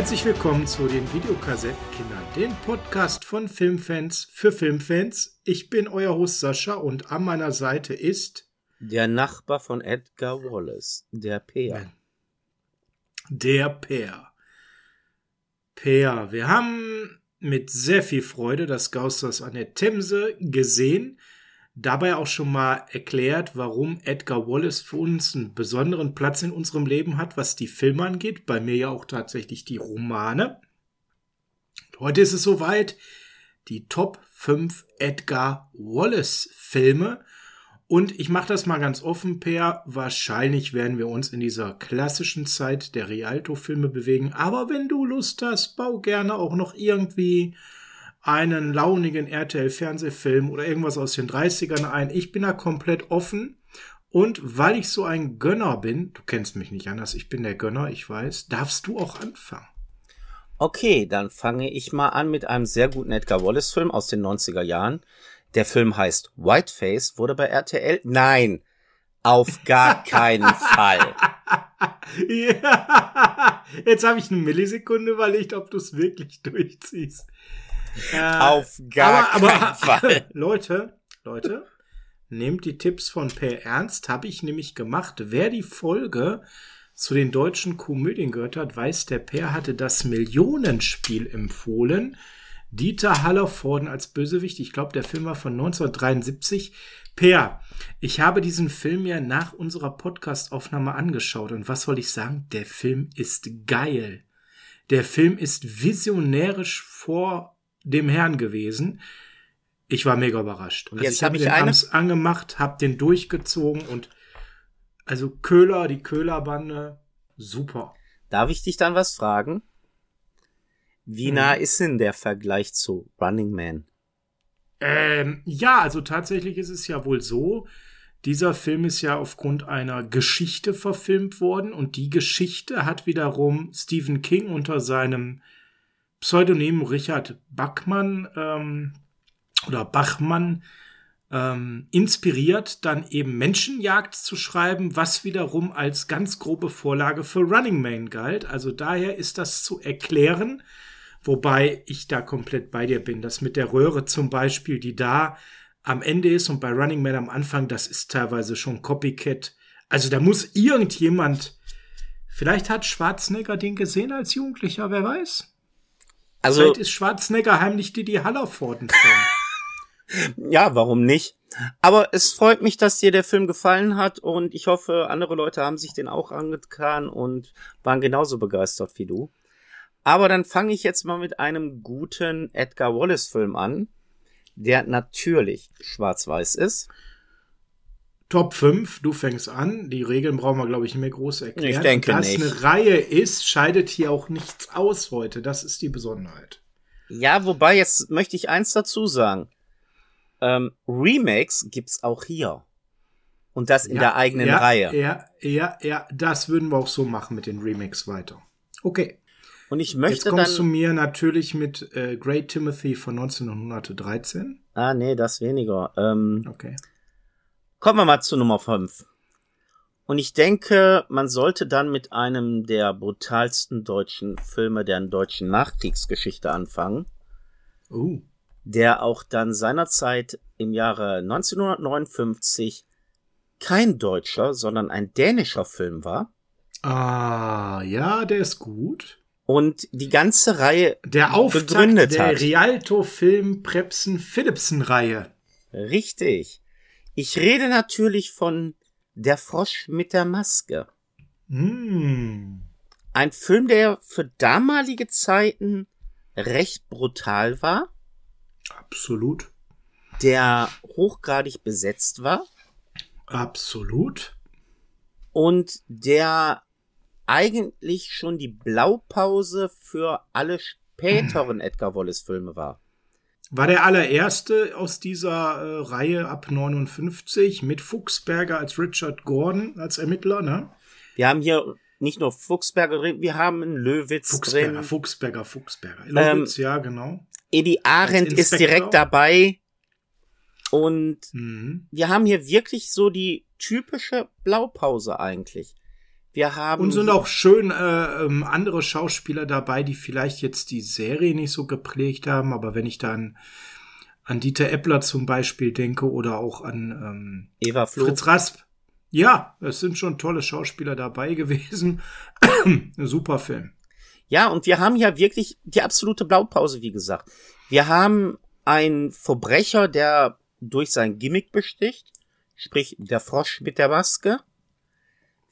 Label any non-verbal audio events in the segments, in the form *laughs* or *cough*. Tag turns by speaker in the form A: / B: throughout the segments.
A: Herzlich willkommen zu den Videokassettenkindern, den Podcast von Filmfans für Filmfans. Ich bin euer Host Sascha und an meiner Seite ist
B: der Nachbar von Edgar Wallace, der Peer.
A: Der Peer. Peer. Wir haben mit sehr viel Freude das Gausters an der Themse gesehen dabei auch schon mal erklärt, warum Edgar Wallace für uns einen besonderen Platz in unserem Leben hat, was die Filme angeht. Bei mir ja auch tatsächlich die Romane. Heute ist es soweit. Die Top 5 Edgar Wallace Filme. Und ich mache das mal ganz offen, Per. Wahrscheinlich werden wir uns in dieser klassischen Zeit der Rialto-Filme bewegen. Aber wenn du Lust hast, bau gerne auch noch irgendwie einen launigen RTL-Fernsehfilm oder irgendwas aus den 30ern ein. Ich bin da komplett offen. Und weil ich so ein Gönner bin, du kennst mich nicht anders, ich bin der Gönner, ich weiß, darfst du auch anfangen.
B: Okay, dann fange ich mal an mit einem sehr guten Edgar Wallace-Film aus den 90er Jahren. Der Film heißt Whiteface, wurde bei RTL. Nein, auf gar keinen *laughs* Fall.
A: ja, jetzt habe ich eine Millisekunde überlegt, ob du es wirklich durchziehst.
B: Auf gar aber, keinen aber, Fall.
A: Leute, Leute, nehmt die Tipps von Per Ernst, habe ich nämlich gemacht. Wer die Folge zu den deutschen Komödien gehört hat, weiß, der Per hatte das Millionenspiel empfohlen. Dieter Hallervorden als Bösewicht. Ich glaube, der Film war von 1973. Per, ich habe diesen Film ja nach unserer Podcast-Aufnahme angeschaut und was soll ich sagen? Der Film ist geil. Der Film ist visionärisch vor dem Herrn gewesen. Ich war mega überrascht.
B: Und also
A: jetzt
B: habe ich, hab ich den
A: abends angemacht, hab den durchgezogen und also Köhler, die Köhlerbande, super.
B: Darf ich dich dann was fragen? Wie hm. nah ist denn der Vergleich zu Running Man?
A: Ähm, ja, also tatsächlich ist es ja wohl so, dieser Film ist ja aufgrund einer Geschichte verfilmt worden und die Geschichte hat wiederum Stephen King unter seinem Pseudonym Richard Bachmann ähm, oder Bachmann ähm, inspiriert, dann eben Menschenjagd zu schreiben, was wiederum als ganz grobe Vorlage für Running Man galt. Also daher ist das zu erklären, wobei ich da komplett bei dir bin. Das mit der Röhre zum Beispiel, die da am Ende ist und bei Running Man am Anfang, das ist teilweise schon Copycat. Also da muss irgendjemand, vielleicht hat Schwarzenegger den gesehen als Jugendlicher, wer weiß. Also Vielleicht ist Schwarzenegger heimlich die die Hallervorden *laughs*
B: Ja, warum nicht? Aber es freut mich, dass dir der Film gefallen hat und ich hoffe, andere Leute haben sich den auch angetan und waren genauso begeistert wie du. Aber dann fange ich jetzt mal mit einem guten Edgar Wallace Film an, der natürlich schwarz-weiß ist.
A: Top 5, du fängst an. Die Regeln brauchen wir, glaube ich, nicht mehr groß erklären.
B: Ich denke
A: Dass
B: nicht.
A: eine Reihe ist, scheidet hier auch nichts aus heute. Das ist die Besonderheit.
B: Ja, wobei, jetzt möchte ich eins dazu sagen. Ähm, Remakes gibt's auch hier. Und das in ja, der eigenen
A: ja,
B: Reihe.
A: Ja, ja, ja, das würden wir auch so machen mit den Remakes weiter. Okay.
B: Und ich möchte
A: Jetzt kommst
B: dann,
A: du mir natürlich mit äh, Great Timothy von 1913.
B: Ah, nee, das weniger. Ähm,
A: okay.
B: Kommen wir mal zu Nummer 5. Und ich denke, man sollte dann mit einem der brutalsten deutschen Filme der deutschen Nachkriegsgeschichte anfangen.
A: Uh.
B: Der auch dann seinerzeit im Jahre 1959 kein deutscher, sondern ein dänischer Film war.
A: Ah, ja, der ist gut.
B: Und die ganze Reihe
A: der Auftakt
B: begründet
A: der
B: hat.
A: Rialto-Film Prepsen Philipsen-Reihe.
B: Richtig. Ich rede natürlich von Der Frosch mit der Maske.
A: Mm.
B: Ein Film, der für damalige Zeiten recht brutal war.
A: Absolut.
B: Der hochgradig besetzt war.
A: Absolut.
B: Und der eigentlich schon die Blaupause für alle späteren *clears throat* Edgar Wallace Filme war.
A: War der allererste aus dieser äh, Reihe ab 59 mit Fuchsberger als Richard Gordon als Ermittler, ne?
B: Wir haben hier nicht nur Fuchsberger drin, wir haben einen Löwitz
A: Fuchsberger,
B: drin.
A: Fuchsberger, Fuchsberger. Löwitz, ähm, ja, genau.
B: Edi Arendt ist direkt dabei. Und
A: mhm.
B: wir haben hier wirklich so die typische Blaupause eigentlich. Wir haben.
A: Und sind auch schön äh, ähm, andere Schauspieler dabei, die vielleicht jetzt die Serie nicht so geprägt haben, aber wenn ich dann an Dieter Eppler zum Beispiel denke oder auch an ähm,
B: Eva Flo.
A: Fritz Rasp. Ja, es sind schon tolle Schauspieler dabei gewesen. *clears throat* Super Film.
B: Ja, und wir haben ja wirklich die absolute Blaupause, wie gesagt. Wir haben einen Verbrecher, der durch sein Gimmick besticht, sprich der Frosch mit der Maske.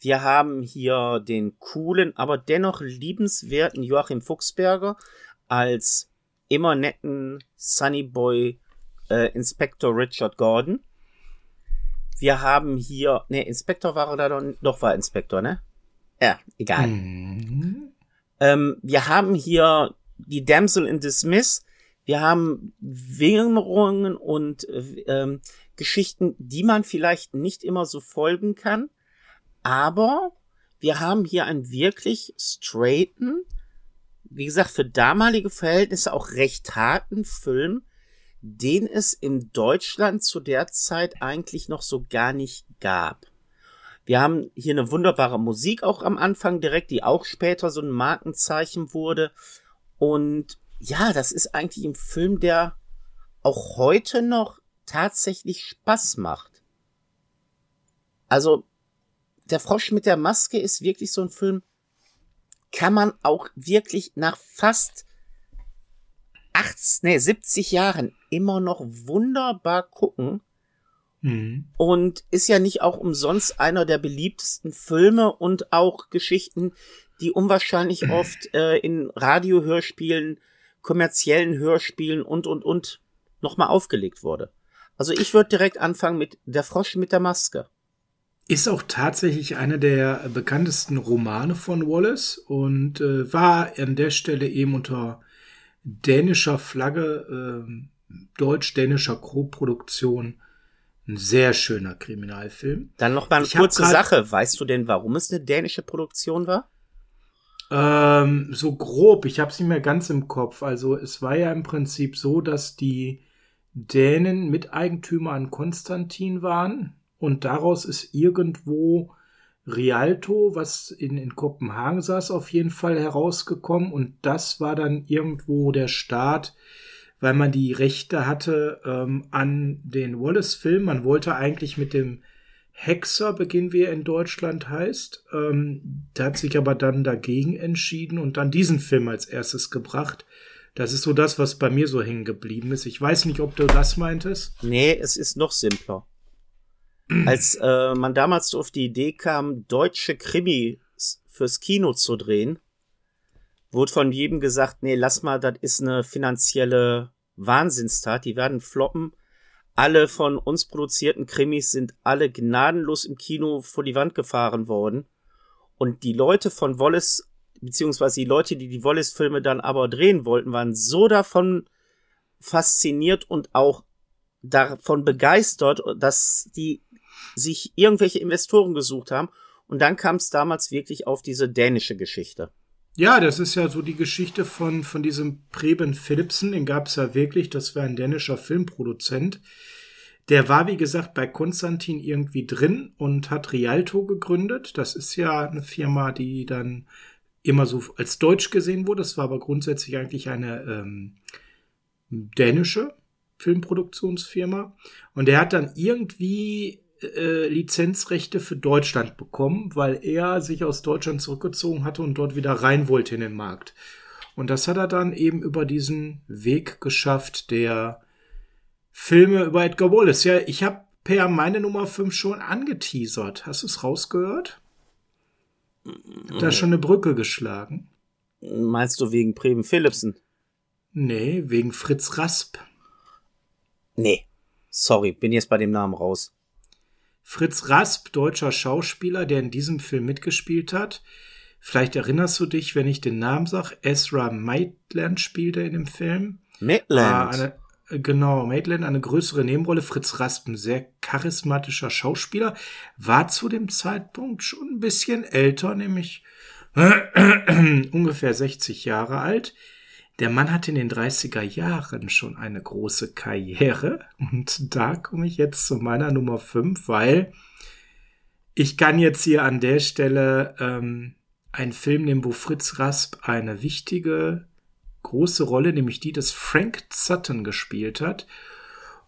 B: Wir haben hier den coolen, aber dennoch liebenswerten Joachim Fuchsberger als immer netten Sunnyboy äh, Inspector Richard Gordon. Wir haben hier, ne, Inspector war er da doch, doch war Inspector, ne? Ja, egal.
A: Mhm.
B: Ähm, wir haben hier die Damsel in Dismiss. Wir haben Wirrungen und ähm, Geschichten, die man vielleicht nicht immer so folgen kann. Aber wir haben hier einen wirklich straighten, wie gesagt, für damalige Verhältnisse auch recht harten Film, den es in Deutschland zu der Zeit eigentlich noch so gar nicht gab. Wir haben hier eine wunderbare Musik auch am Anfang direkt, die auch später so ein Markenzeichen wurde. Und ja, das ist eigentlich ein Film, der auch heute noch tatsächlich Spaß macht. Also, der Frosch mit der Maske ist wirklich so ein Film, kann man auch wirklich nach fast 80, nee, 70 Jahren immer noch wunderbar gucken.
A: Mhm.
B: Und ist ja nicht auch umsonst einer der beliebtesten Filme und auch Geschichten, die unwahrscheinlich *clears throat* oft äh, in Radiohörspielen, kommerziellen Hörspielen und, und, und nochmal aufgelegt wurde. Also ich würde direkt anfangen mit Der Frosch mit der Maske.
A: Ist auch tatsächlich einer der bekanntesten Romane von Wallace und äh, war an der Stelle eben unter dänischer Flagge, äh, deutsch-dänischer Co-Produktion ein sehr schöner Kriminalfilm.
B: Dann noch mal eine
A: Ich
B: kurze
A: grad-
B: Sache. Weißt du denn, warum es eine dänische Produktion war?
A: Ähm, so grob, ich habe es nicht mehr ganz im Kopf. Also es war ja im Prinzip so, dass die Dänen Miteigentümer an Konstantin waren und daraus ist irgendwo Rialto, was in, in Kopenhagen saß, auf jeden Fall herausgekommen und das war dann irgendwo der Start, weil man die Rechte hatte ähm, an den Wallace-Film. Man wollte eigentlich mit dem Hexer beginnen, wie er in Deutschland heißt. Ähm, der hat sich aber dann dagegen entschieden und dann diesen Film als erstes gebracht. Das ist so das, was bei mir so hängen geblieben ist. Ich weiß nicht, ob du das meintest.
B: Nee, es ist noch simpler. Als äh, man damals auf die Idee kam, deutsche Krimis fürs Kino zu drehen, wurde von jedem gesagt, nee, lass mal, das ist eine finanzielle Wahnsinnstat, die werden floppen. Alle von uns produzierten Krimis sind alle gnadenlos im Kino vor die Wand gefahren worden. Und die Leute von Wallace, beziehungsweise die Leute, die die Wallace-Filme dann aber drehen wollten, waren so davon fasziniert und auch davon begeistert, dass die sich irgendwelche Investoren gesucht haben. Und dann kam es damals wirklich auf diese dänische Geschichte.
A: Ja, das ist ja so die Geschichte von, von diesem Preben Philipsen. Den gab es ja wirklich. Das war ein dänischer Filmproduzent. Der war, wie gesagt, bei Konstantin irgendwie drin und hat Rialto gegründet. Das ist ja eine Firma, die dann immer so als deutsch gesehen wurde. Das war aber grundsätzlich eigentlich eine ähm, dänische Filmproduktionsfirma. Und er hat dann irgendwie äh, Lizenzrechte für Deutschland bekommen, weil er sich aus Deutschland zurückgezogen hatte und dort wieder rein wollte in den Markt. Und das hat er dann eben über diesen Weg geschafft, der Filme über Edgar Wallace. Ja, ich habe per meine Nummer 5 schon angeteasert. Hast du es rausgehört? Hab da schon eine Brücke geschlagen?
B: Meinst du wegen Preben Philipsen?
A: Nee, wegen Fritz Rasp.
B: Nee. Sorry, bin jetzt bei dem Namen raus.
A: Fritz Rasp, deutscher Schauspieler, der in diesem Film mitgespielt hat. Vielleicht erinnerst du dich, wenn ich den Namen sag, Ezra Maitland spielte in dem Film. Ah,
B: Midland.
A: eine, äh, genau, Maitland, eine größere Nebenrolle. Fritz Rasp, ein sehr charismatischer Schauspieler, war zu dem Zeitpunkt schon ein bisschen älter, nämlich *clears throat* ungefähr 60 Jahre alt. Der Mann hatte in den 30er Jahren schon eine große Karriere und da komme ich jetzt zu meiner Nummer 5, weil ich kann jetzt hier an der Stelle ähm, einen Film nehmen, wo Fritz Rasp eine wichtige, große Rolle, nämlich die des Frank Sutton gespielt hat.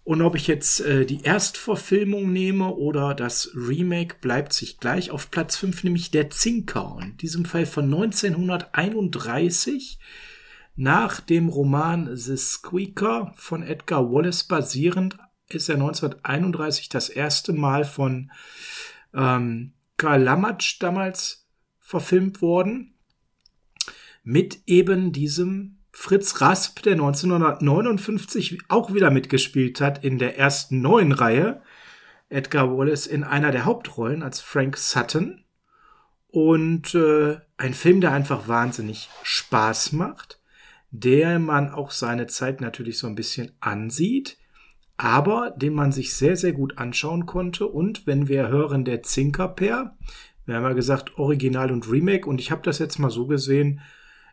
A: Und ob ich jetzt äh, die Erstverfilmung nehme oder das Remake, bleibt sich gleich. Auf Platz 5 nämlich Der Zinker. In diesem Fall von 1931 nach dem Roman The Squeaker von Edgar Wallace basierend ist er 1931 das erste Mal von ähm, Karl Lamatsch damals verfilmt worden. Mit eben diesem Fritz Rasp, der 1959 auch wieder mitgespielt hat in der ersten neuen Reihe. Edgar Wallace in einer der Hauptrollen als Frank Sutton. Und äh, ein Film, der einfach wahnsinnig Spaß macht, der man auch seine Zeit natürlich so ein bisschen ansieht, aber den man sich sehr, sehr gut anschauen konnte. Und wenn wir hören, der Zinkerpair, wir haben ja gesagt Original und Remake, und ich habe das jetzt mal so gesehen,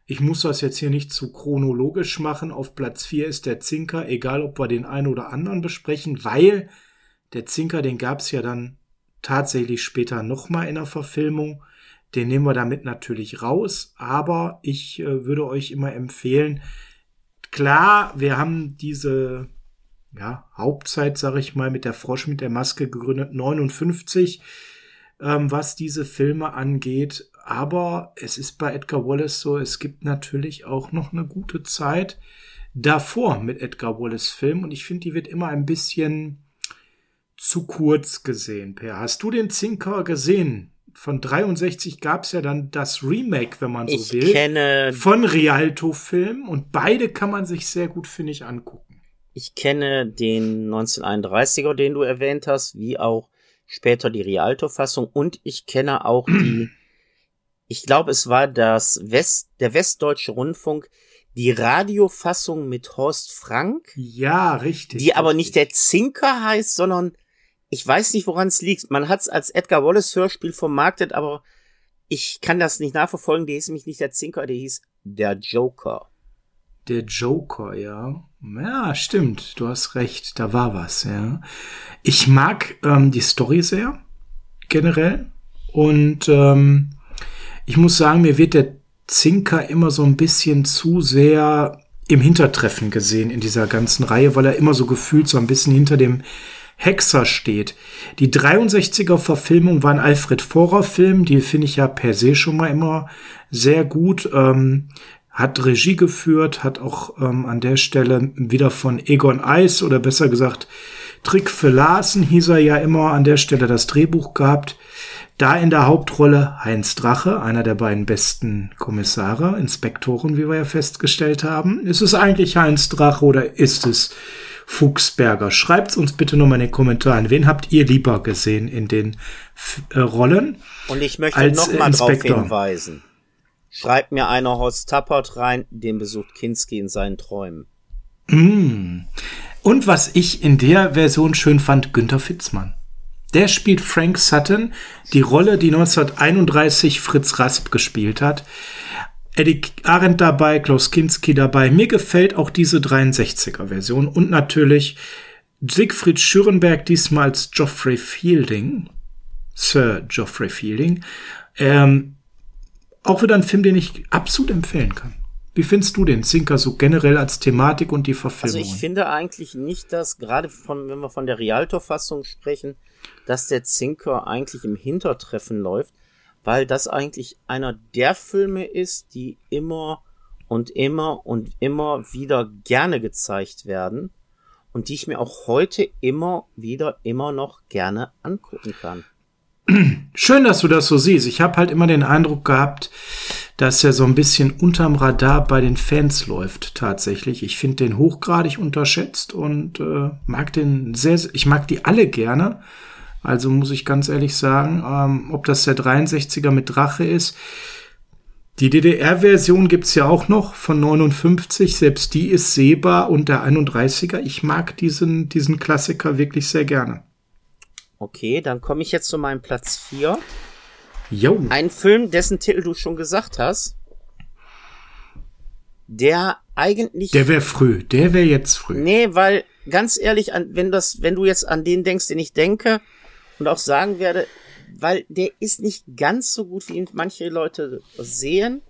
A: ich muss das jetzt hier nicht zu chronologisch machen. Auf Platz 4 ist der Zinker, egal ob wir den einen oder anderen besprechen, weil der Zinker, den gab es ja dann tatsächlich später nochmal in der Verfilmung. Den nehmen wir damit natürlich raus, aber ich äh, würde euch immer empfehlen, klar, wir haben diese ja, Hauptzeit, sage ich mal, mit der Frosch mit der Maske gegründet, 59, ähm, was diese Filme angeht. Aber es ist bei Edgar Wallace so, es gibt natürlich auch noch eine gute Zeit davor mit Edgar Wallace Film und ich finde, die wird immer ein bisschen zu kurz gesehen. Per, hast du den Zinker gesehen? Von 63 gab es ja dann das Remake, wenn man so
B: ich
A: will,
B: kenne,
A: von Rialto Film und beide kann man sich sehr gut, finde ich, angucken.
B: ich kenne den 1931er, den du erwähnt hast, wie auch später die Rialto-Fassung und ich kenne auch die *clears throat* ich glaube, es war das West, der Westdeutsche Rundfunk, die Radiofassung mit Horst Frank,
A: Ja, richtig.
B: die aber
A: richtig.
B: nicht der Zinker heißt, sondern ich weiß nicht, woran es liegt. Man hat es als Edgar Wallace Hörspiel vermarktet, aber ich kann das nicht nachverfolgen. Der hieß nämlich nicht der Zinker, der hieß der Joker.
A: Der Joker, ja. Ja, stimmt. Du hast recht. Da war was, ja. Ich mag ähm, die Story sehr, generell. Und ähm, ich muss sagen, mir wird der Zinker immer so ein bisschen zu sehr im Hintertreffen gesehen in dieser ganzen Reihe, weil er immer so gefühlt so ein bisschen hinter dem Hexer steht. Die 63er Verfilmung war ein Alfred Vorer Film, die finde ich ja per se schon mal immer sehr gut. Ähm, hat Regie geführt, hat auch ähm, an der Stelle wieder von Egon Eis oder besser gesagt Trick für Larsen hieß er ja immer an der Stelle das Drehbuch gehabt. Da in der Hauptrolle Heinz Drache, einer der beiden besten Kommissare, Inspektoren, wie wir ja festgestellt haben. Ist es eigentlich Heinz Drache oder ist es Fuchsberger? Schreibt uns bitte nochmal in den Kommentaren. Wen habt ihr lieber gesehen in den F äh, Rollen?
B: Und ich möchte
A: Als,
B: noch
A: äh,
B: mal darauf hinweisen. Schreibt mir einer Horst Tappert rein, den besucht Kinski in seinen Träumen.
A: Mm. Und was ich in der Version schön fand, Günther Fitzmann. Der spielt Frank Sutton, die Rolle, die 1931 Fritz Rasp gespielt hat. Eddie Arendt dabei, Klaus Kinski dabei. Mir gefällt auch diese 63er-Version und natürlich Siegfried Schürenberg diesmal als Geoffrey Fielding. Sir Geoffrey Fielding. Ähm, auch wieder ein Film, den ich absolut empfehlen kann. Wie findest du den Zinker so generell als Thematik und die
B: Also
A: Verfilmung?
B: ich finde eigentlich nicht, dass gerade von, wenn wir von der Rialto-Fassung sprechen, dass der Zinker eigentlich im Hintertreffen läuft, weil das eigentlich einer der Filme ist, die immer und immer und immer wieder gerne gezeigt werden und die ich mir auch heute immer wieder immer noch gerne angucken kann.
A: Schön, dass du das so siehst. Ich habe halt immer den Eindruck gehabt, dass er so ein bisschen unterm Radar bei den Fans läuft, tatsächlich. Ich finde den hochgradig unterschätzt und äh, mag den sehr, sehr- ich mag die alle gerne. Also muss ich ganz ehrlich sagen, ähm, ob das der 63er mit Drache ist. Die DDR-Version gibt's ja auch noch von 59, selbst die ist sehbar und der 31er. Ich mag diesen, diesen Klassiker wirklich sehr gerne.
B: Okay, dann komme ich jetzt zu meinem Platz 4.
A: Jo.
B: Ein Film, dessen Titel du schon gesagt hast, der eigentlich
A: Der wäre früh, der wäre jetzt früh.
B: Nee, weil ganz ehrlich, wenn das, wenn du jetzt an den denkst, den ich denke und auch sagen werde, weil der ist nicht ganz so gut, wie ihn manche Leute sehen,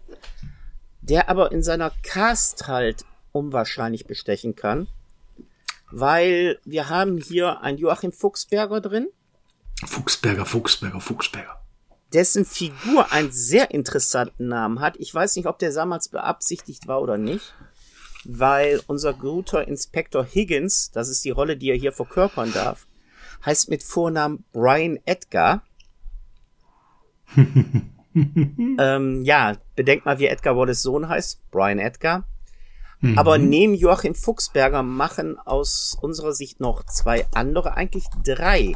B: der aber in seiner Cast halt unwahrscheinlich bestechen kann, weil wir haben hier einen Joachim Fuchsberger drin.
A: Fuchsberger, Fuchsberger, Fuchsberger.
B: Dessen Figur einen sehr interessanten Namen hat. Ich weiß nicht, ob der damals beabsichtigt war oder nicht, weil unser guter Inspektor Higgins, das ist die Rolle, die er hier verkörpern darf, heißt mit Vornamen Brian Edgar. *laughs* ähm, ja, bedenkt mal, wie Edgar Wallace Sohn heißt. Brian Edgar. Mhm. Aber neben Joachim Fuchsberger machen aus unserer Sicht noch zwei andere, eigentlich drei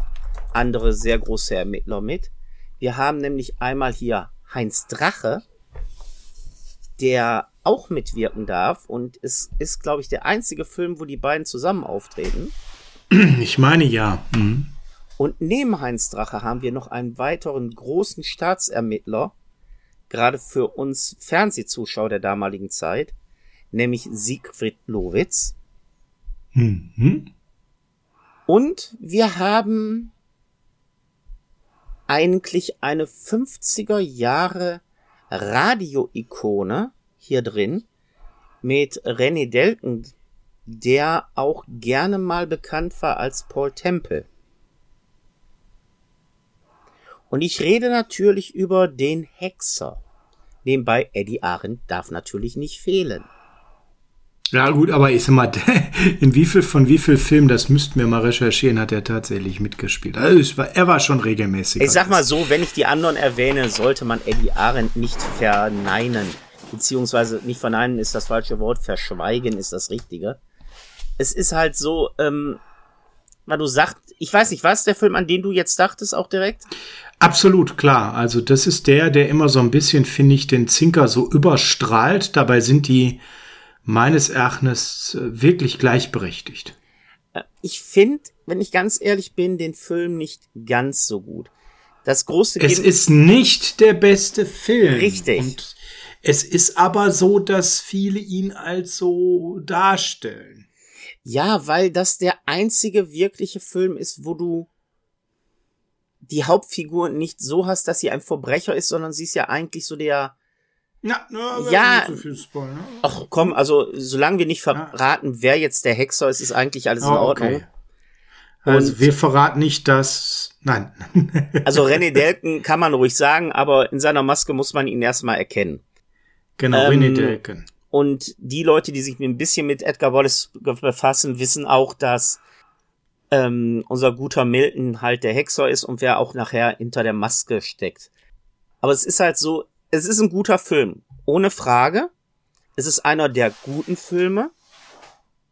B: andere sehr große Ermittler mit. Wir haben nämlich einmal hier Heinz Drache, der auch mitwirken darf und es ist, glaube ich, der einzige Film, wo die beiden zusammen auftreten. *clears throat*
A: Ich meine ja. Mhm.
B: Und neben Heinz Drache haben wir noch einen weiteren großen Staatsermittler, gerade für uns Fernsehzuschauer der damaligen Zeit, nämlich Siegfried Lowitz. Mhm. Und wir haben eigentlich eine 50er Jahre Radio-Ikone hier drin mit René Delken, der auch gerne mal bekannt war als Paul Temple. Und ich rede natürlich über den Hexer. Nebenbei Eddie Arendt darf natürlich nicht fehlen.
A: Ja gut, aber ich sag mal, *laughs* in wie viel von wie viel Filmen, das müssten wir mal recherchieren, hat er tatsächlich mitgespielt. Also war, er war schon regelmäßig.
B: Ich sag mal so, wenn ich die anderen erwähne, sollte man Eddie Arendt nicht verneinen. Beziehungsweise nicht verneinen ist das falsche Wort, verschweigen ist das richtige. Es ist halt so, ähm, weil du sagst, ich weiß nicht, was der Film, an den du jetzt dachtest, auch direkt?
A: Absolut, klar. Also das ist der, der immer so ein bisschen, finde ich, den Zinker so überstrahlt. Dabei sind die meines Erachtens äh, wirklich gleichberechtigt.
B: Äh, ich finde, wenn ich ganz ehrlich bin, den Film nicht ganz so gut. Das große
A: Es ist nicht der beste Film.
B: Richtig.
A: Und es ist aber so, dass viele ihn als so darstellen.
B: Ja, weil das der einzige wirkliche Film ist, wo du die Hauptfigur nicht so hast, dass sie ein Verbrecher ist, sondern sie ist ja eigentlich so der.
A: Na, na,
B: ja. So ne? Ach komm, also solange wir nicht verraten, ja. wer jetzt der Hexer ist, ist eigentlich alles in oh, Ordnung. Okay.
A: Also wir verraten nicht, dass. Nein. *laughs*
B: also René Delken kann man ruhig sagen, aber in seiner Maske muss man ihn erstmal erkennen.
A: Genau, ähm, René Delken.
B: Und die Leute, die sich ein bisschen mit Edgar Wallace befassen, wissen auch, dass ähm, unser guter Milton halt der Hexer ist und wer auch nachher hinter der Maske steckt. Aber es ist halt so, es ist ein guter Film, ohne Frage. Es ist einer der guten Filme.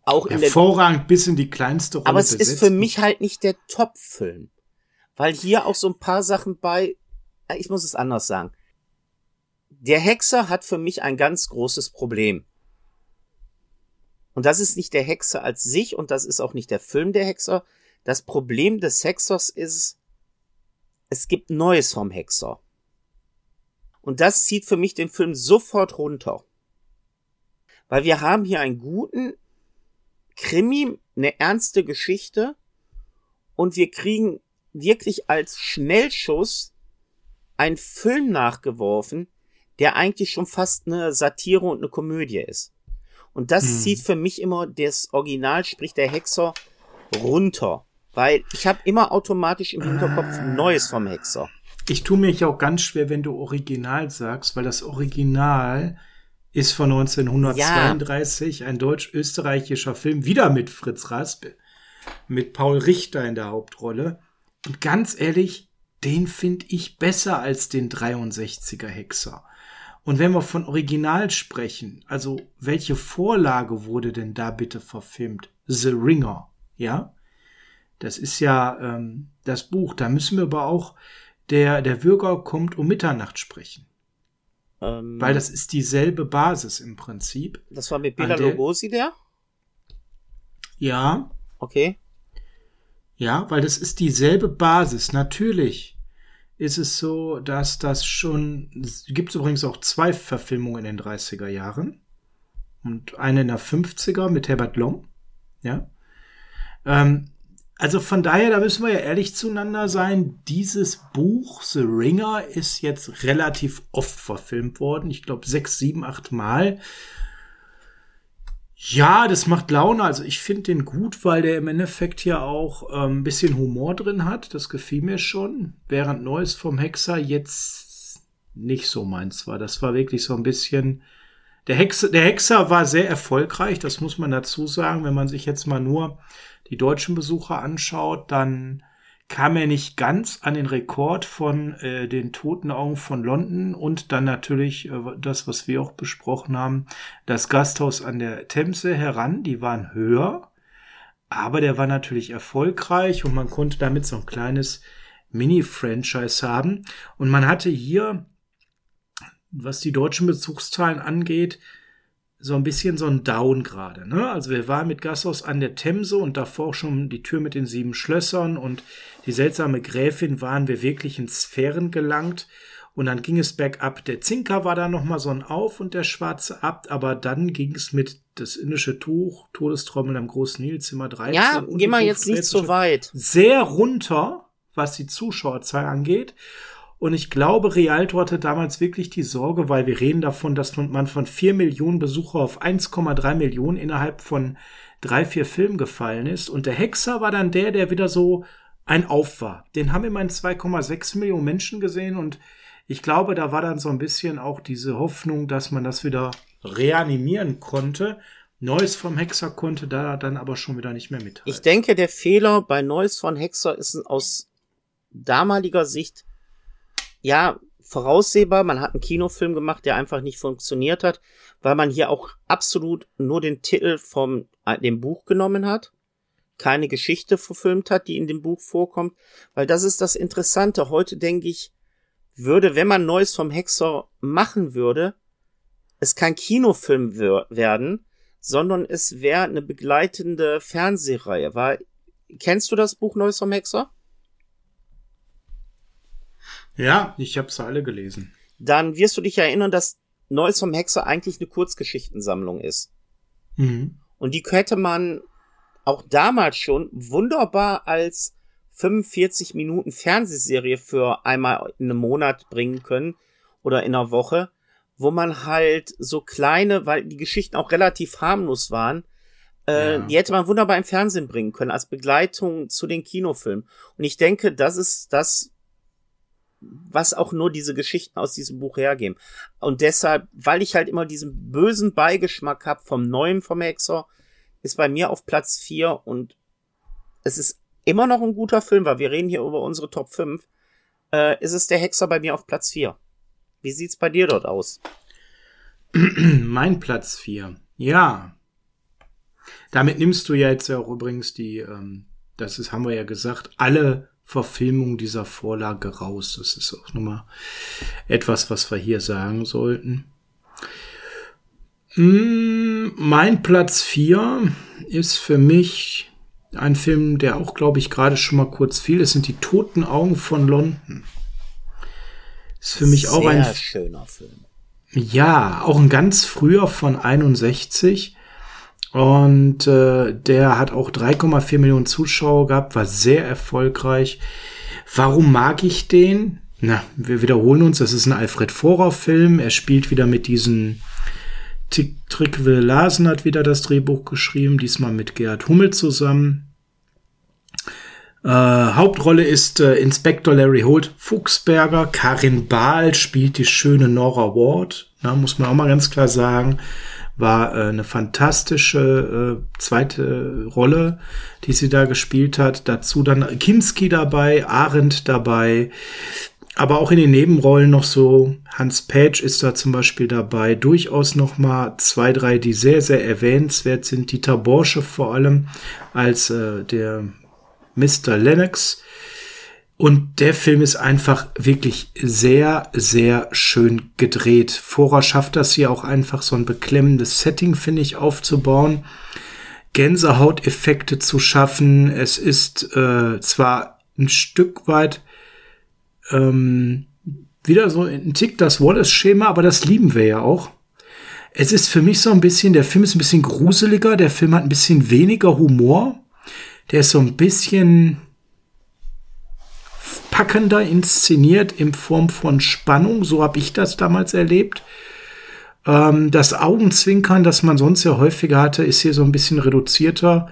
A: Auch in Hervorragend bis in die kleinste Rolle.
B: Aber es besetzt. ist für mich halt nicht der Top-Film. Weil hier auch so ein paar Sachen bei, ich muss es anders sagen. Der Hexer hat für mich ein ganz großes Problem. Und das ist nicht der Hexer als sich und das ist auch nicht der Film der Hexer. Das Problem des Hexers ist, es gibt Neues vom Hexer. Und das zieht für mich den Film sofort runter. Weil wir haben hier einen guten Krimi, eine ernste Geschichte und wir kriegen wirklich als Schnellschuss einen Film nachgeworfen, der eigentlich schon fast eine Satire und eine Komödie ist. Und das hm. zieht für mich immer das Original, sprich der Hexer, runter. Weil ich habe immer automatisch im Hinterkopf ah. Neues vom Hexer.
A: Ich tue mich auch ganz schwer, wenn du Original sagst, weil das Original ist von 1932 ja. ein deutsch-österreichischer Film, wieder mit Fritz Rasp, mit Paul Richter in der Hauptrolle. Und ganz ehrlich, den finde ich besser als den 63er Hexer. Und wenn wir von Original sprechen, also welche Vorlage wurde denn da bitte verfilmt? The Ringer, ja? Das ist ja ähm, das Buch. Da müssen wir aber auch der der Bürger kommt um Mitternacht sprechen. Ähm, Weil das ist dieselbe Basis im Prinzip.
B: Das war mit Bela Lugosi der?
A: Ja.
B: Okay.
A: Ja, weil das ist dieselbe Basis. Natürlich ist es so, dass das schon, es gibt übrigens auch zwei Verfilmungen in den 30er Jahren und eine in der 50er mit Herbert Lom, ja. Ähm, Also von daher, da müssen wir ja ehrlich zueinander sein. Dieses Buch, The Ringer, ist jetzt relativ oft verfilmt worden. Ich glaube sechs, sieben, acht Mal. Ja, das macht Laune. Also ich finde den gut, weil der im Endeffekt ja auch ähm, ein bisschen Humor drin hat. Das gefiel mir schon. Während Neues vom Hexer jetzt nicht so meins war. Das war wirklich so ein bisschen. Der Hexer, der Hexer war sehr erfolgreich, das muss man dazu sagen. Wenn man sich jetzt mal nur die deutschen Besucher anschaut, dann kam er nicht ganz an den Rekord von äh, den Toten Augen von London und dann natürlich äh, das, was wir auch besprochen haben, das Gasthaus an der Themse heran. Die waren höher, aber der war natürlich erfolgreich und man konnte damit so ein kleines Mini-Franchise haben. Und man hatte hier, was die deutschen Bezugszahlen angeht, so ein bisschen so ein Down gerade. Ne? Also wir waren mit Gasthaus an der Themse und davor schon die Tür mit den sieben Schlössern und die seltsame Gräfin waren wir wirklich in Sphären gelangt. Und dann ging es bergab. Der Zinker war da nochmal so ein Auf und der schwarze Abt, aber dann ging es mit das indische Tuch, Todestrommel am großen Nilzimmer 13.
B: Ja, geh mal jetzt nicht so weit.
A: Sehr runter, was die Zuschauerzahl angeht. Und ich glaube, Rialto hatte damals wirklich die Sorge, weil wir reden davon, dass man von 4 Millionen Besucher auf 1,3 Millionen innerhalb von drei, vier Filmen gefallen ist. Und der Hexer war dann der, der wieder so ein Auf war. Den haben immerhin 2,6 Millionen Menschen gesehen und ich glaube, da war dann so ein bisschen auch diese Hoffnung, dass man das wieder reanimieren konnte. Neues vom Hexer konnte da dann aber schon wieder nicht mehr mithalten.
B: Ich denke, der Fehler bei Neues von Hexer ist aus damaliger Sicht ja, voraussehbar. Man hat einen Kinofilm gemacht, der einfach nicht funktioniert hat, weil man hier auch absolut nur den Titel vom äh, dem Buch genommen hat, keine Geschichte verfilmt hat, die in dem Buch vorkommt, weil das ist das Interessante. Heute denke ich, würde, wenn man Neues vom Hexer machen würde, es kein Kinofilm werden, sondern es wäre eine begleitende Fernsehreihe. War, kennst du das Buch Neues vom Hexer?
A: Ja, ich habe sie alle gelesen.
B: Dann wirst du dich erinnern, dass Neues vom Hexer eigentlich eine Kurzgeschichtensammlung ist. Mhm. Und die hätte man auch damals schon wunderbar als 45 Minuten Fernsehserie für einmal in einem Monat bringen können oder in einer Woche, wo man halt so kleine, weil die Geschichten auch relativ harmlos waren, äh, ja. die hätte man wunderbar im Fernsehen bringen können als Begleitung zu den Kinofilmen. Und ich denke, das ist das, was auch nur diese Geschichten aus diesem Buch hergeben. Und deshalb, weil ich halt immer diesen bösen Beigeschmack hab vom neuen vom Hexer, ist bei mir auf Platz 4 und es ist immer noch ein guter Film, weil wir reden hier über unsere Top 5. Äh, ist es der Hexer bei mir auf Platz 4. Wie sieht's bei dir dort aus? *clears throat*
A: mein Platz 4. Ja. Damit nimmst du ja jetzt ja auch übrigens die, ähm, das ist, haben wir ja gesagt, alle Verfilmung dieser Vorlage raus. Das ist auch nochmal etwas, was wir hier sagen sollten. Mm, mein Platz 4 ist für mich ein Film, der auch, glaube ich, gerade schon mal kurz fiel. Es sind die Toten Augen von London. Ist für mich Sehr auch ein
B: schöner Film.
A: Ja, auch ein ganz früher von 61. Und äh, der hat auch 3,4 Millionen Zuschauer gehabt, war sehr erfolgreich. Warum mag ich den? Na, wir wiederholen uns, das ist ein Alfred Vorer-Film. Er spielt wieder mit diesen Trickwil Larsen hat wieder das Drehbuch geschrieben, diesmal mit Gerhard Hummel zusammen. Äh, Hauptrolle ist äh, Inspektor Larry Holt Fuchsberger. Karin Bahl spielt die schöne Nora Ward. Na, muss man auch mal ganz klar sagen war äh, eine fantastische äh, zweite Rolle, die sie da gespielt hat. Dazu dann Kinski dabei, Arendt dabei, aber auch in den Nebenrollen noch so Hans Page ist da zum Beispiel dabei. Durchaus noch mal zwei, drei, die sehr, sehr erwähnenswert sind. Dieter Borsche vor allem als äh, der Mr. Lennox und der Film ist einfach wirklich sehr, sehr schön gedreht. Vorer schafft das hier auch einfach so ein beklemmendes Setting, finde ich, aufzubauen. Gänsehauteffekte zu schaffen. Es ist äh, zwar ein Stück weit ähm, wieder so ein Tick das Wallace-Schema, aber das lieben wir ja auch. Es ist für mich so ein bisschen, der Film ist ein bisschen gruseliger, der Film hat ein bisschen weniger Humor Der ist so ein bisschen packender inszeniert in Form von Spannung. So habe ich das damals erlebt. Ähm, das Augenzwinkern, das man sonst ja häufiger hatte, ist hier so ein bisschen reduzierter.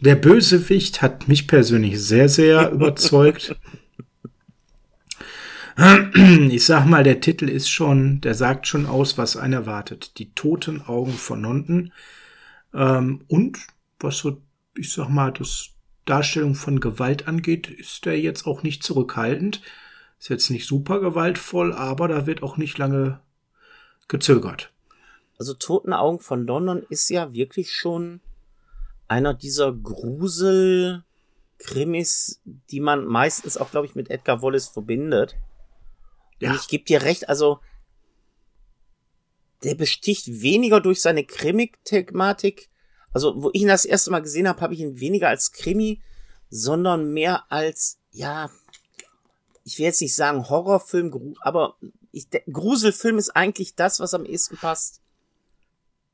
A: Der Bösewicht hat mich persönlich sehr, sehr *laughs* überzeugt. Ich sag mal, der Titel ist schon, der sagt schon aus, was einen erwartet. Die toten Augen von Nonten. Ähm, und was so, ich sag mal, das Darstellung von Gewalt angeht, ist der jetzt auch nicht zurückhaltend. Ist jetzt nicht super gewaltvoll, aber da wird auch nicht lange gezögert.
B: Also Toten Augen von London ist ja wirklich schon einer dieser Grusel-Krimis, die man meistens auch, glaube ich, mit Edgar Wallace verbindet. Ja. Und ich gebe dir recht, also der besticht weniger durch seine Krimi-Thematik. Also, wo ich ihn das erste Mal gesehen habe, habe ich ihn weniger als Krimi, sondern mehr als, ja, ich will jetzt nicht sagen Horrorfilm, aber ich, Gruselfilm ist eigentlich das, was am ehesten passt.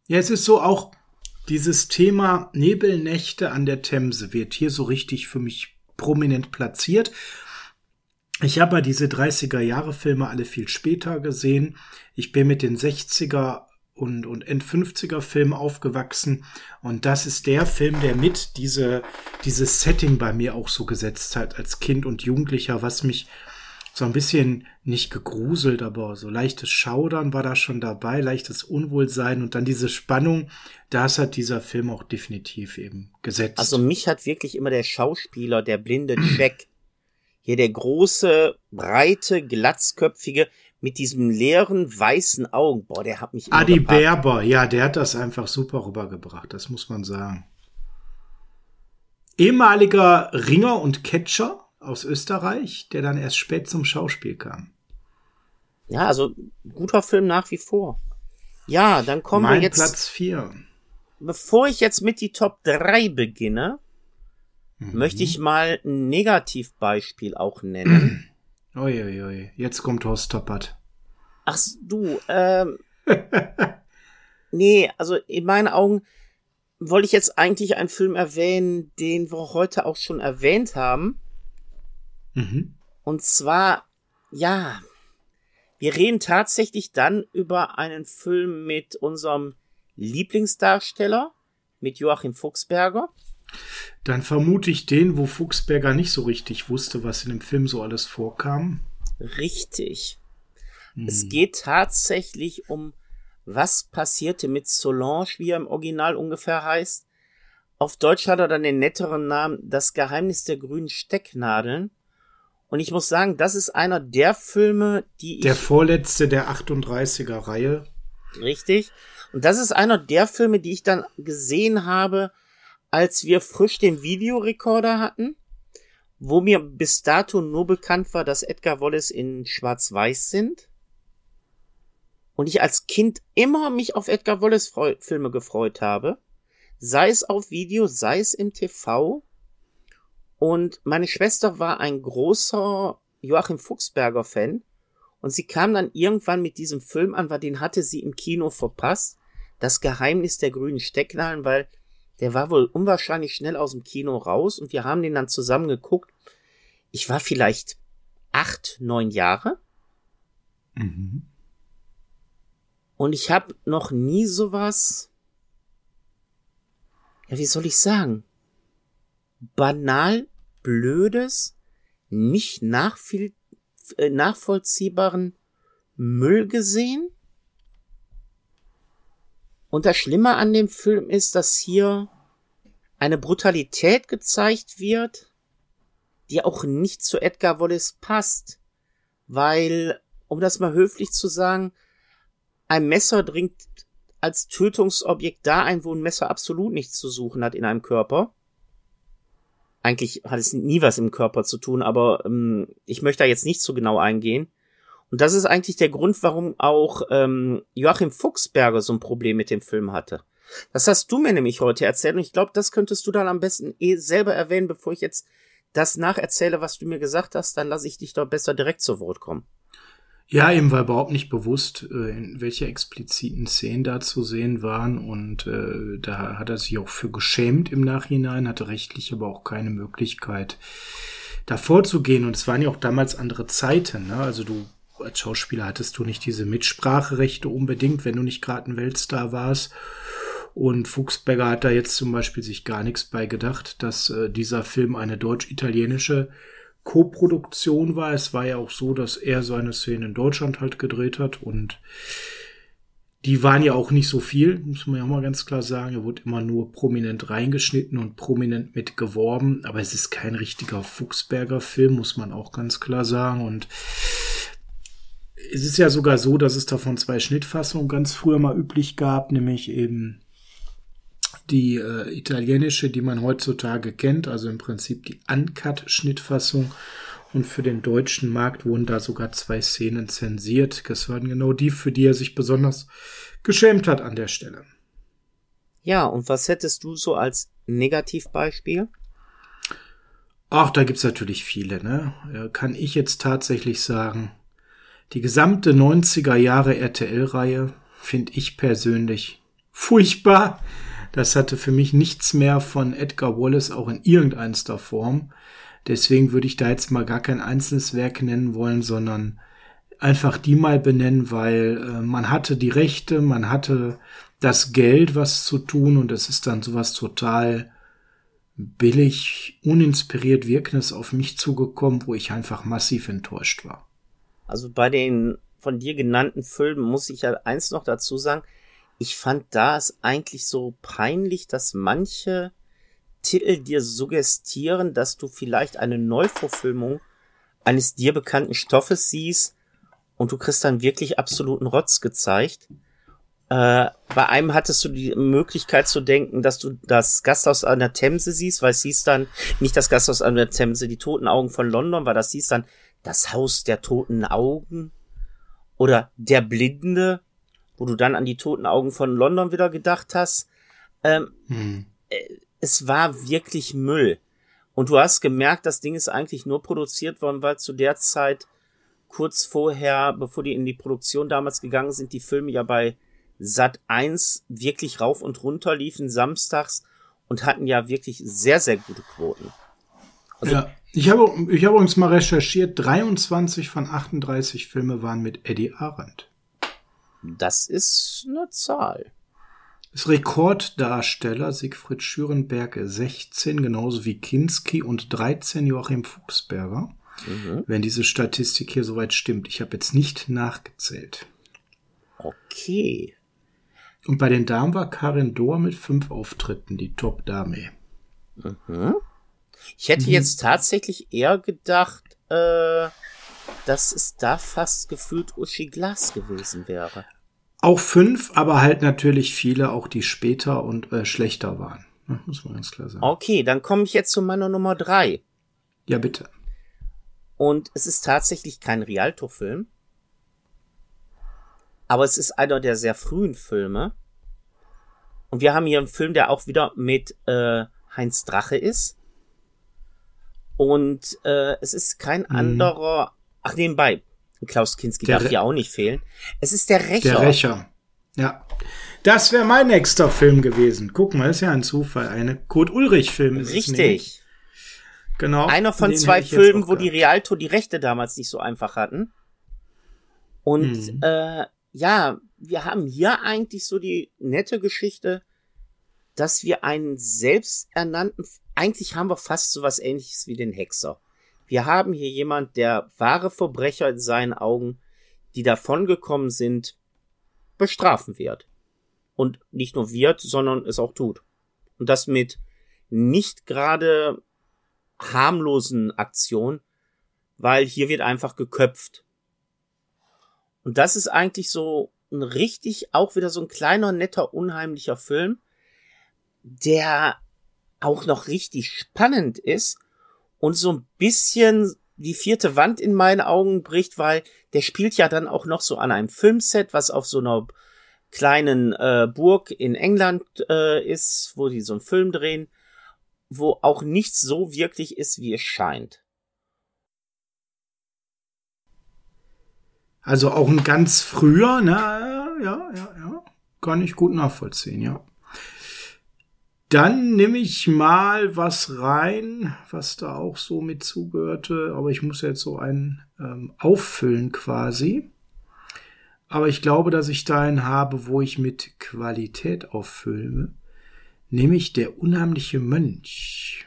A: Ja, es ist so auch dieses Thema Nebelnächte an der Themse wird hier so richtig für mich prominent platziert. Ich habe diese 30er Jahre Filme alle viel später gesehen. Ich bin mit den 60er und, und End-50er Filmen aufgewachsen. Und das ist der Film, der mit diese, dieses Setting bei mir auch so gesetzt hat als Kind und Jugendlicher, was mich so ein bisschen nicht gegruselt, aber so leichtes Schaudern war da schon dabei, leichtes Unwohlsein und dann diese Spannung, das hat dieser Film auch definitiv eben gesetzt.
B: Also mich hat wirklich immer der Schauspieler, der blinde Jack, hier der große, breite, glatzköpfige, mit diesem leeren, weißen Augen. Boah, der hat mich.
A: Adi Berber, ja, der hat das einfach super rübergebracht, das muss man sagen. Ehemaliger Ringer und Catcher aus Österreich, der dann erst spät zum Schauspiel kam.
B: Ja, also guter Film nach wie vor. Ja, dann kommen mein wir jetzt.
A: Platz 4.
B: Bevor ich jetzt mit die Top 3 beginne, Mhm. Möchte ich mal ein Negativbeispiel auch nennen.
A: Uiuiui, ui. jetzt kommt Horst Toppert.
B: Ach du, ähm. *laughs* nee, also in meinen Augen wollte ich jetzt eigentlich einen Film erwähnen, den wir heute auch schon erwähnt haben. Mhm. Und zwar, ja, wir reden tatsächlich dann über einen Film mit unserem Lieblingsdarsteller, mit Joachim Fuchsberger.
A: Dann vermute ich den, wo Fuchsberger nicht so richtig wusste, was in dem Film so alles vorkam.
B: Richtig. Hm. Es geht tatsächlich um was passierte mit Solange, wie er im Original ungefähr heißt. Auf Deutsch hat er dann den netteren Namen Das Geheimnis der grünen Stecknadeln. Und ich muss sagen, das ist einer der Filme, die ich.
A: Der vorletzte der 38er Reihe.
B: Richtig. Und das ist einer der Filme, die ich dann gesehen habe, als wir frisch den Videorekorder hatten, wo mir bis dato nur bekannt war, dass Edgar Wallace in Schwarz-Weiß sind. Und ich als Kind immer mich auf Edgar Wallace Filme gefreut habe. Sei es auf Video, sei es im TV. Und meine Schwester war ein großer Joachim Fuchsberger Fan. Und sie kam dann irgendwann mit diesem Film an, weil den hatte sie im Kino verpasst. Das Geheimnis der grünen Stecknadeln, weil der war wohl unwahrscheinlich schnell aus dem Kino raus und wir haben den dann zusammen geguckt. Ich war vielleicht acht, neun Jahre. Mhm. Und ich habe noch nie sowas. Ja, wie soll ich sagen? Banal, blödes, nicht äh, nachvollziehbaren Müll gesehen. Und das Schlimme an dem Film ist, dass hier eine Brutalität gezeigt wird, die auch nicht zu Edgar Wallace passt. Weil, um das mal höflich zu sagen, ein Messer dringt als Tötungsobjekt da ein, wo ein Messer absolut nichts zu suchen hat in einem Körper. Eigentlich hat es nie was im Körper zu tun, aber ähm, ich möchte da jetzt nicht so genau eingehen. Und das ist eigentlich der Grund, warum auch ähm, Joachim Fuchsberger so ein Problem mit dem Film hatte. Das hast du mir nämlich heute erzählt und ich glaube, das könntest du dann am besten eh selber erwähnen, bevor ich jetzt das nacherzähle, was du mir gesagt hast, dann lasse ich dich doch besser direkt zu Wort kommen.
A: Ja, ihm war überhaupt nicht bewusst, äh, in welche expliziten Szenen da zu sehen waren und äh, da hat er sich auch für geschämt im Nachhinein, hatte rechtlich aber auch keine Möglichkeit, da vorzugehen und es waren ja auch damals andere Zeiten, ne? also du als Schauspieler hattest du nicht diese Mitspracherechte unbedingt, wenn du nicht gerade ein Weltstar warst und Fuchsberger hat da jetzt zum Beispiel sich gar nichts bei gedacht, dass äh, dieser Film eine deutsch-italienische Co-Produktion war. Es war ja auch so, dass er seine Szenen in Deutschland halt gedreht hat und die waren ja auch nicht so viel, muss man ja auch mal ganz klar sagen. Er wurde immer nur prominent reingeschnitten und prominent mit geworben, aber es ist kein richtiger Fuchsberger Film, muss man auch ganz klar sagen. Und es ist ja sogar so, dass es davon zwei Schnittfassungen ganz früher mal üblich gab, nämlich eben die äh, italienische, die man heutzutage kennt, also im Prinzip die Uncut-Schnittfassung. Und für den deutschen Markt wurden da sogar zwei Szenen zensiert. Das waren genau die, für die er sich besonders geschämt hat an der Stelle.
B: Ja, und was hättest du so als Negativbeispiel?
A: Ach, da gibt's natürlich viele, ne? Kann ich jetzt tatsächlich sagen, die gesamte 90er Jahre RTL-Reihe finde ich persönlich furchtbar. Das hatte für mich nichts mehr von Edgar Wallace auch in irgendeiner Form. Deswegen würde ich da jetzt mal gar kein einzelnes Werk nennen wollen, sondern einfach die mal benennen, weil äh, man hatte die Rechte, man hatte das Geld, was zu tun und es ist dann sowas total billig, uninspiriert wirkendes auf mich zugekommen, wo ich einfach massiv enttäuscht war.
B: Also bei den von dir genannten Filmen muss ich ja eins noch dazu sagen, ich fand da es eigentlich so peinlich, dass manche Titel dir suggestieren, dass du vielleicht eine Neuverfilmung eines dir bekannten Stoffes siehst und du kriegst dann wirklich absoluten Rotz gezeigt. Äh, bei einem hattest du die Möglichkeit zu denken, dass du das Gasthaus an der Themse siehst, weil es hieß dann nicht das Gasthaus an der Themse, die toten Augen von London, weil das hieß dann das Haus der toten Augen oder der Blinde wo du dann an die toten Augen von London wieder gedacht hast. Ähm, hm. Äh, es war wirklich Müll. Und du hast gemerkt, das Ding ist eigentlich nur produziert worden, weil zu der Zeit kurz vorher, bevor die in die Produktion damals gegangen sind, die Filme ja bei Sat 1 wirklich rauf und runter liefen samstags und hatten ja wirklich sehr, sehr gute Quoten.
A: Also, ja, ich habe, ich habe übrigens mal recherchiert, 23 von 38 Filme waren mit Eddie Arendt.
B: Das ist eine Zahl.
A: Das Rekorddarsteller Siegfried Schürenberg 16, genauso wie Kinski und 13 Joachim Fuchsberger. Mhm. Wenn diese Statistik hier soweit stimmt. Ich habe jetzt nicht nachgezählt.
B: Okay.
A: Und bei den Damen war Karin Dohr mit fünf Auftritten die Top-Dame.
B: Mhm. Ich hätte mhm. jetzt tatsächlich eher gedacht, äh, dass es da fast gefühlt Uschi Glas gewesen wäre.
A: Auch fünf, aber halt natürlich viele, auch die später und äh, schlechter waren. Muss man ganz klar sagen.
B: Okay, dann komme ich jetzt zu meiner Nummer drei.
A: Ja, bitte.
B: Und es ist tatsächlich kein Rialto-Film. Aber es ist einer der sehr frühen Filme. Und wir haben hier einen Film, der auch wieder mit äh, Heinz Drache ist. Und äh, es ist kein mhm. anderer Ach, nebenbei. Klaus Kinski der darf hier auch nicht fehlen. Es ist der Rächer.
A: Der Rächer. Ja. Das wäre mein nächster Film gewesen. Guck mal, ist ja ein Zufall. Eine Kurt Ulrich-Film
B: ist Richtig. Genau. Einer von zwei Filmen, wo die Rialto die Rechte damals nicht so einfach hatten. Und hm. äh, ja, wir haben hier eigentlich so die nette Geschichte, dass wir einen selbsternannten, eigentlich haben wir fast so was ähnliches wie den Hexer. Wir haben hier jemand, der wahre Verbrecher in seinen Augen, die davongekommen sind, bestrafen wird. Und nicht nur wird, sondern es auch tut. Und das mit nicht gerade harmlosen Aktionen, weil hier wird einfach geköpft. Und das ist eigentlich so ein richtig, auch wieder so ein kleiner, netter, unheimlicher Film, der auch noch richtig spannend ist und so ein bisschen die vierte Wand in meinen Augen bricht, weil der spielt ja dann auch noch so an einem Filmset, was auf so einer kleinen äh, Burg in England äh, ist, wo die so einen Film drehen, wo auch nichts so wirklich ist, wie es scheint.
A: Also auch ein ganz früher, ne? Ja, ja, ja. Kann ich gut nachvollziehen, ja. Dann nehme ich mal was rein, was da auch so mit zugehörte, aber ich muss jetzt so einen ähm, auffüllen quasi. Aber ich glaube, dass ich da einen habe, wo ich mit Qualität auffülle. Nämlich der unheimliche Mönch.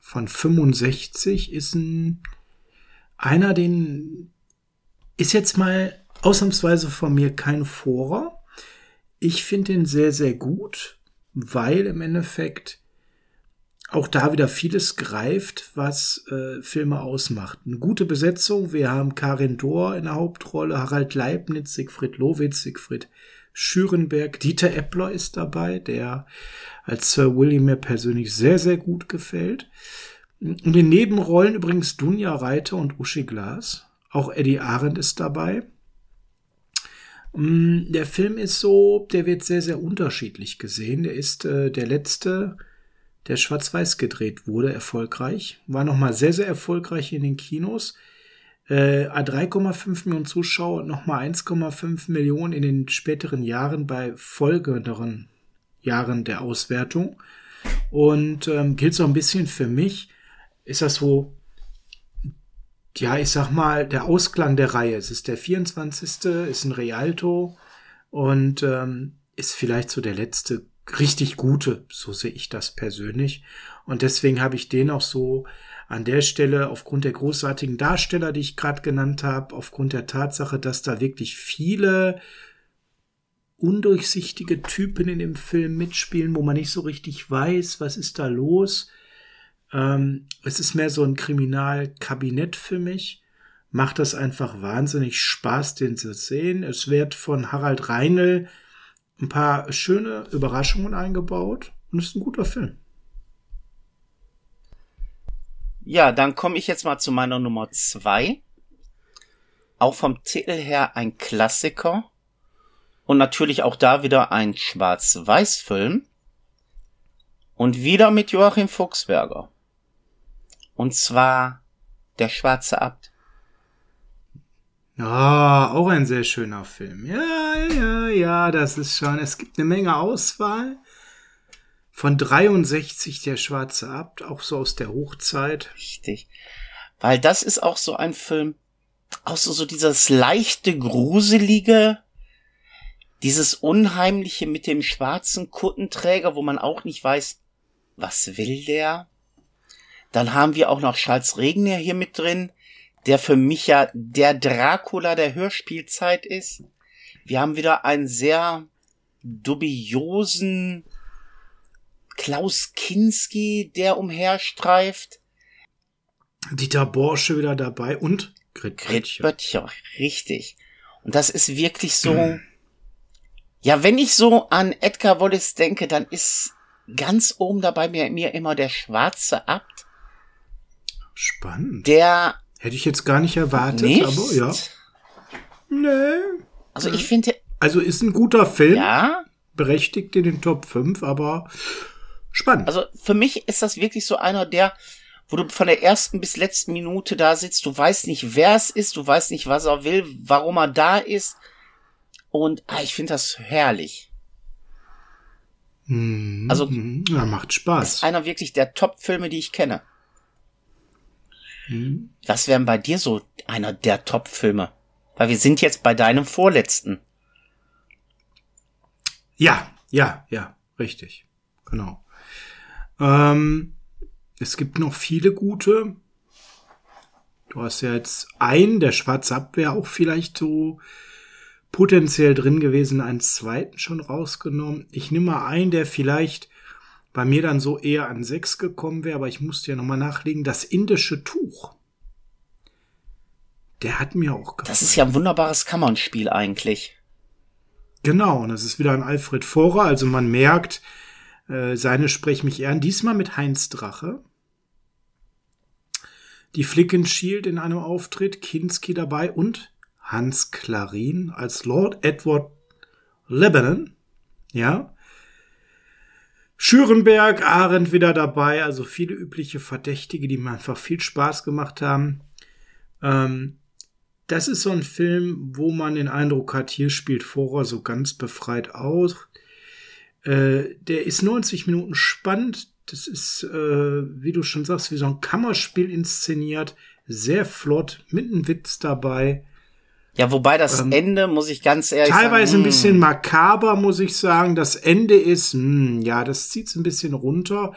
A: Von 65 ist ein einer, den ist jetzt mal ausnahmsweise von mir kein Vorer. Ich finde ihn sehr, sehr gut, weil im Endeffekt auch da wieder vieles greift, was äh, Filme ausmacht. Eine gute Besetzung. Wir haben Karin Dohr in der Hauptrolle, Harald Leibniz, Siegfried Lowitz, Siegfried Schürenberg, Dieter Eppler ist dabei, der als Sir William mir persönlich sehr, sehr gut gefällt. In den Nebenrollen übrigens Dunja Reiter und Uschi Glas. Auch Eddie Arendt ist dabei. Mm, der Film ist so, der wird sehr, sehr unterschiedlich gesehen. Der ist äh, der letzte, der schwarz-weiß gedreht wurde, erfolgreich. War nochmal sehr, sehr erfolgreich in den Kinos. Äh, 3,5 Millionen Zuschauer und nochmal 1,5 Millionen in den späteren Jahren bei folgenderen Jahren der Auswertung. Und ähm, gilt so ein bisschen für mich, ist das so ja, ich sag mal, der Ausklang der Reihe. Es ist der 24. ist ein Rialto und ähm, ist vielleicht so der letzte richtig gute, so sehe ich das persönlich. Und deswegen habe ich den auch so an der Stelle aufgrund der großartigen Darsteller, die ich gerade genannt habe, aufgrund der Tatsache, dass da wirklich viele undurchsichtige Typen in dem Film mitspielen, wo man nicht so richtig weiß, was ist da los ähm, es ist mehr so ein Kriminalkabinett für mich. Macht das einfach wahnsinnig Spaß, den zu sehen. Es wird von Harald Reinl ein paar schöne Überraschungen eingebaut und ist ein guter Film.
B: Ja, dann komme ich jetzt mal zu meiner Nummer zwei. Auch vom Titel her ein Klassiker. Und natürlich auch da wieder ein Schwarz-Weiß-Film. Und wieder mit Joachim Fuchsberger. Und zwar Der schwarze Abt.
A: Ah, auch ein sehr schöner Film. Ja, ja, ja, das ist schon. Es gibt eine Menge Auswahl. Von 63 der Schwarze Abt, auch so aus der Hochzeit.
B: Richtig. Weil das ist auch so ein Film, auch so, so dieses leichte, gruselige, dieses Unheimliche mit dem schwarzen Kuttenträger, wo man auch nicht weiß, was will der? Dann haben wir auch noch Charles Regner hier mit drin, der für mich ja der Dracula der Hörspielzeit ist. Wir haben wieder einen sehr dubiosen Klaus Kinski, der umherstreift.
A: Dieter Borsche wieder dabei und
B: Grit Böttcher. Richtig. Und das ist wirklich so, ja, wenn ich so an Edgar Wallace denke, dann ist ganz oben dabei mir, mir immer der schwarze Abt
A: Spannend.
B: Der.
A: Hätte ich jetzt gar nicht erwartet,
B: nicht?
A: aber ja. Nee.
B: Also ich finde.
A: Also ist ein guter Film.
B: Ja.
A: Berechtigt in den Top 5, aber spannend.
B: Also für mich ist das wirklich so einer der, wo du von der ersten bis letzten Minute da sitzt, du weißt nicht, wer es ist, du weißt nicht, was er will, warum er da ist. Und ah, ich finde das herrlich.
A: Mhm. Also, ja, macht Spaß.
B: Ist einer wirklich der Top-Filme, die ich kenne. Hm. Was wären bei dir so einer der Top-Filme? Weil wir sind jetzt bei deinem vorletzten.
A: Ja, ja, ja, richtig. Genau. Ähm, es gibt noch viele gute. Du hast ja jetzt einen, der Schwarze Abwehr, auch vielleicht so potenziell drin gewesen, einen zweiten schon rausgenommen. Ich nehme mal einen, der vielleicht bei mir dann so eher an sechs gekommen wäre, aber ich musste ja nochmal nachlegen, das indische Tuch. Der hat mir auch
B: gefallen. Das ist ja ein wunderbares Kammernspiel eigentlich.
A: Genau, und das ist wieder ein Alfred Vorer, also man merkt, äh, seine Sprech mich ehren, diesmal mit Heinz Drache. Die Flicken Shield in einem Auftritt, Kinski dabei und Hans Klarin als Lord Edward Lebanon. Ja, Schürenberg, Arendt wieder dabei, also viele übliche Verdächtige, die mir einfach viel Spaß gemacht haben. Ähm, das ist so ein Film, wo man den Eindruck hat, hier spielt Vorer so ganz befreit aus. Äh, der ist 90 Minuten spannend. Das ist, äh, wie du schon sagst, wie so ein Kammerspiel inszeniert. Sehr flott, mit einem Witz dabei.
B: Ja, wobei das ähm, Ende, muss ich ganz ehrlich
A: teilweise sagen, ein bisschen hm. makaber, muss ich sagen. Das Ende ist, mh, hm, ja, das zieht's ein bisschen runter.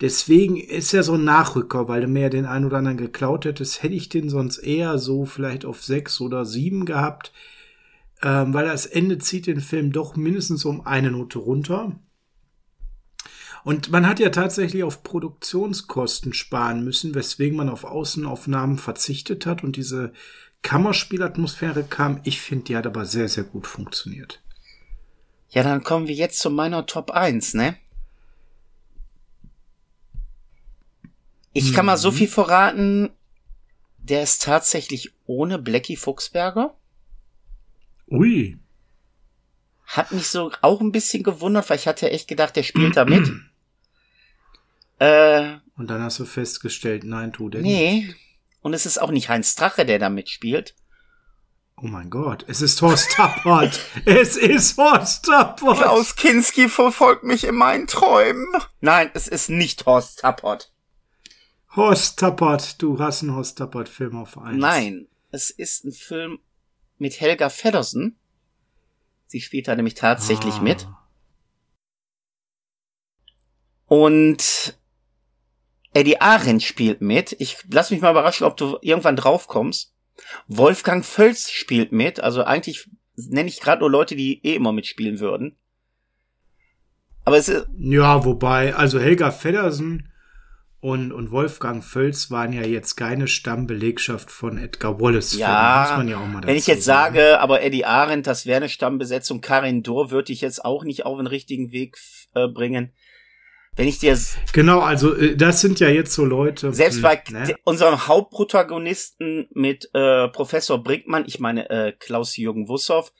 A: Deswegen ist er so ein Nachrücker, weil du mir ja den einen oder anderen geklaut hättest, hätte ich den sonst eher so vielleicht auf sechs oder sieben gehabt. Ähm, weil das Ende zieht den Film doch mindestens um eine Note runter. Und man hat ja tatsächlich auf Produktionskosten sparen müssen, weswegen man auf Außenaufnahmen verzichtet hat und diese Kammerspielatmosphäre kam. Ich finde, die hat aber sehr, sehr gut funktioniert.
B: Ja, dann kommen wir jetzt zu meiner Top 1, ne? Ich mhm. kann mal so mhm. viel verraten, der ist tatsächlich ohne Blackie Fuchsberger.
A: Ui.
B: Hat mich so auch ein bisschen gewundert, weil ich hatte echt gedacht, der spielt da mit. *clears throat*
A: äh, Und dann hast du festgestellt, nein, tu der
B: nee. nicht. Nee. Und es ist auch nicht Heinz Drache, der da mitspielt.
A: Oh mein Gott, es ist Horst Tappert. *laughs* es ist Horst Tappert.
B: Klaus Kinski verfolgt mich in meinen Träumen. Nein, es ist nicht Horst Tappert.
A: Horst Tappert, du hast einen Horst Tappert-Film auf eins.
B: Nein, es ist ein Film mit Helga Feddersen. Sie spielt da nämlich tatsächlich ah. mit. Und Eddie Arendt spielt mit. Ich lass mich mal überraschen, ob du irgendwann drauf kommst. Wolfgang Völz spielt mit. Also eigentlich nenne ich gerade nur Leute, die eh immer mitspielen würden. Aber es ist.
A: Ja, wobei, also Helga Feddersen und, und Wolfgang Völz waren ja jetzt keine Stammbelegschaft von Edgar Wallace.
B: Ja, muss man ja auch mal wenn ich jetzt sagen. sage, aber Eddie Arendt, das wäre eine Stammbesetzung. Karin Dohr würde ich jetzt auch nicht auf den richtigen Weg äh, bringen. Wenn ich dir
A: genau, also äh, das sind ja jetzt so Leute.
B: Selbst hm, bei ne? unserem Hauptprotagonisten mit äh, Professor Brinkmann, ich meine äh, Klaus-Jürgen Wussow,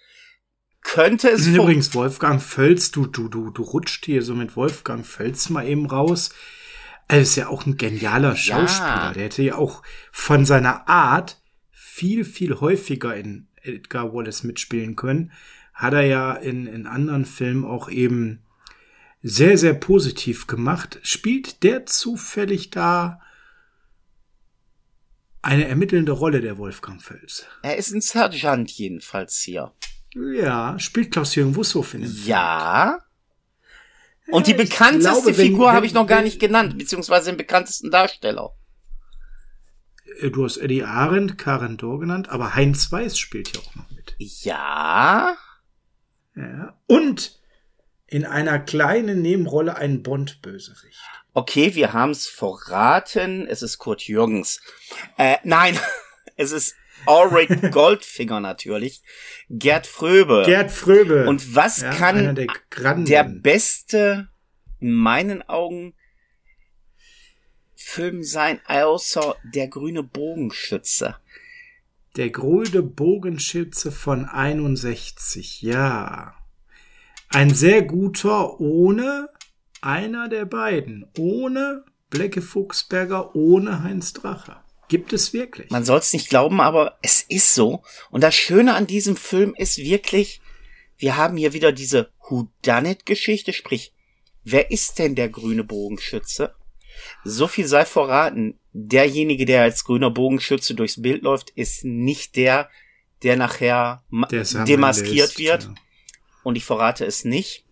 B: könnte es
A: übrigens Wolfgang Völz. Du du du du rutscht hier so mit Wolfgang Völz mal eben raus. Er ist ja auch ein genialer Schauspieler. Ja. Der hätte ja auch von seiner Art viel viel häufiger in Edgar Wallace mitspielen können. Hat er ja in in anderen Filmen auch eben sehr, sehr positiv gemacht. Spielt der zufällig da eine ermittelnde Rolle, der Wolfgang Fels?
B: Er ist ein Sergeant jedenfalls hier.
A: Ja, spielt Klaus-Jürgen Wussow in dem
B: Ja. Und die bekannteste glaube, Figur habe ich noch gar nicht genannt, beziehungsweise den bekanntesten Darsteller.
A: Äh, du hast Eddie Arendt, Karen Dor genannt, aber Heinz Weiß spielt hier auch noch mit.
B: Ja.
A: Ja. Und in einer kleinen Nebenrolle ein Bond-Bösewicht.
B: Okay, wir haben's verraten. Es ist Kurt Jürgens. Äh, nein, *laughs* es ist Ulrich *laughs* Goldfinger natürlich. Gerd Fröbe.
A: Gerd Fröbe.
B: Und was ja, kann der, der, beste, in meinen Augen, Film sein, außer der grüne Bogenschütze?
A: Der grüne Bogenschütze von 61, ja. Ein sehr guter ohne einer der beiden. Ohne Blecke Fuchsberger, ohne Heinz Drache. Gibt es wirklich.
B: Man soll es nicht glauben, aber es ist so. Und das Schöne an diesem Film ist wirklich, wir haben hier wieder diese Whodunit-Geschichte, sprich, wer ist denn der grüne Bogenschütze? So viel sei verraten. Derjenige, der als grüner Bogenschütze durchs Bild läuft, ist nicht der, der nachher der demaskiert wird. Ja und ich verrate es nicht.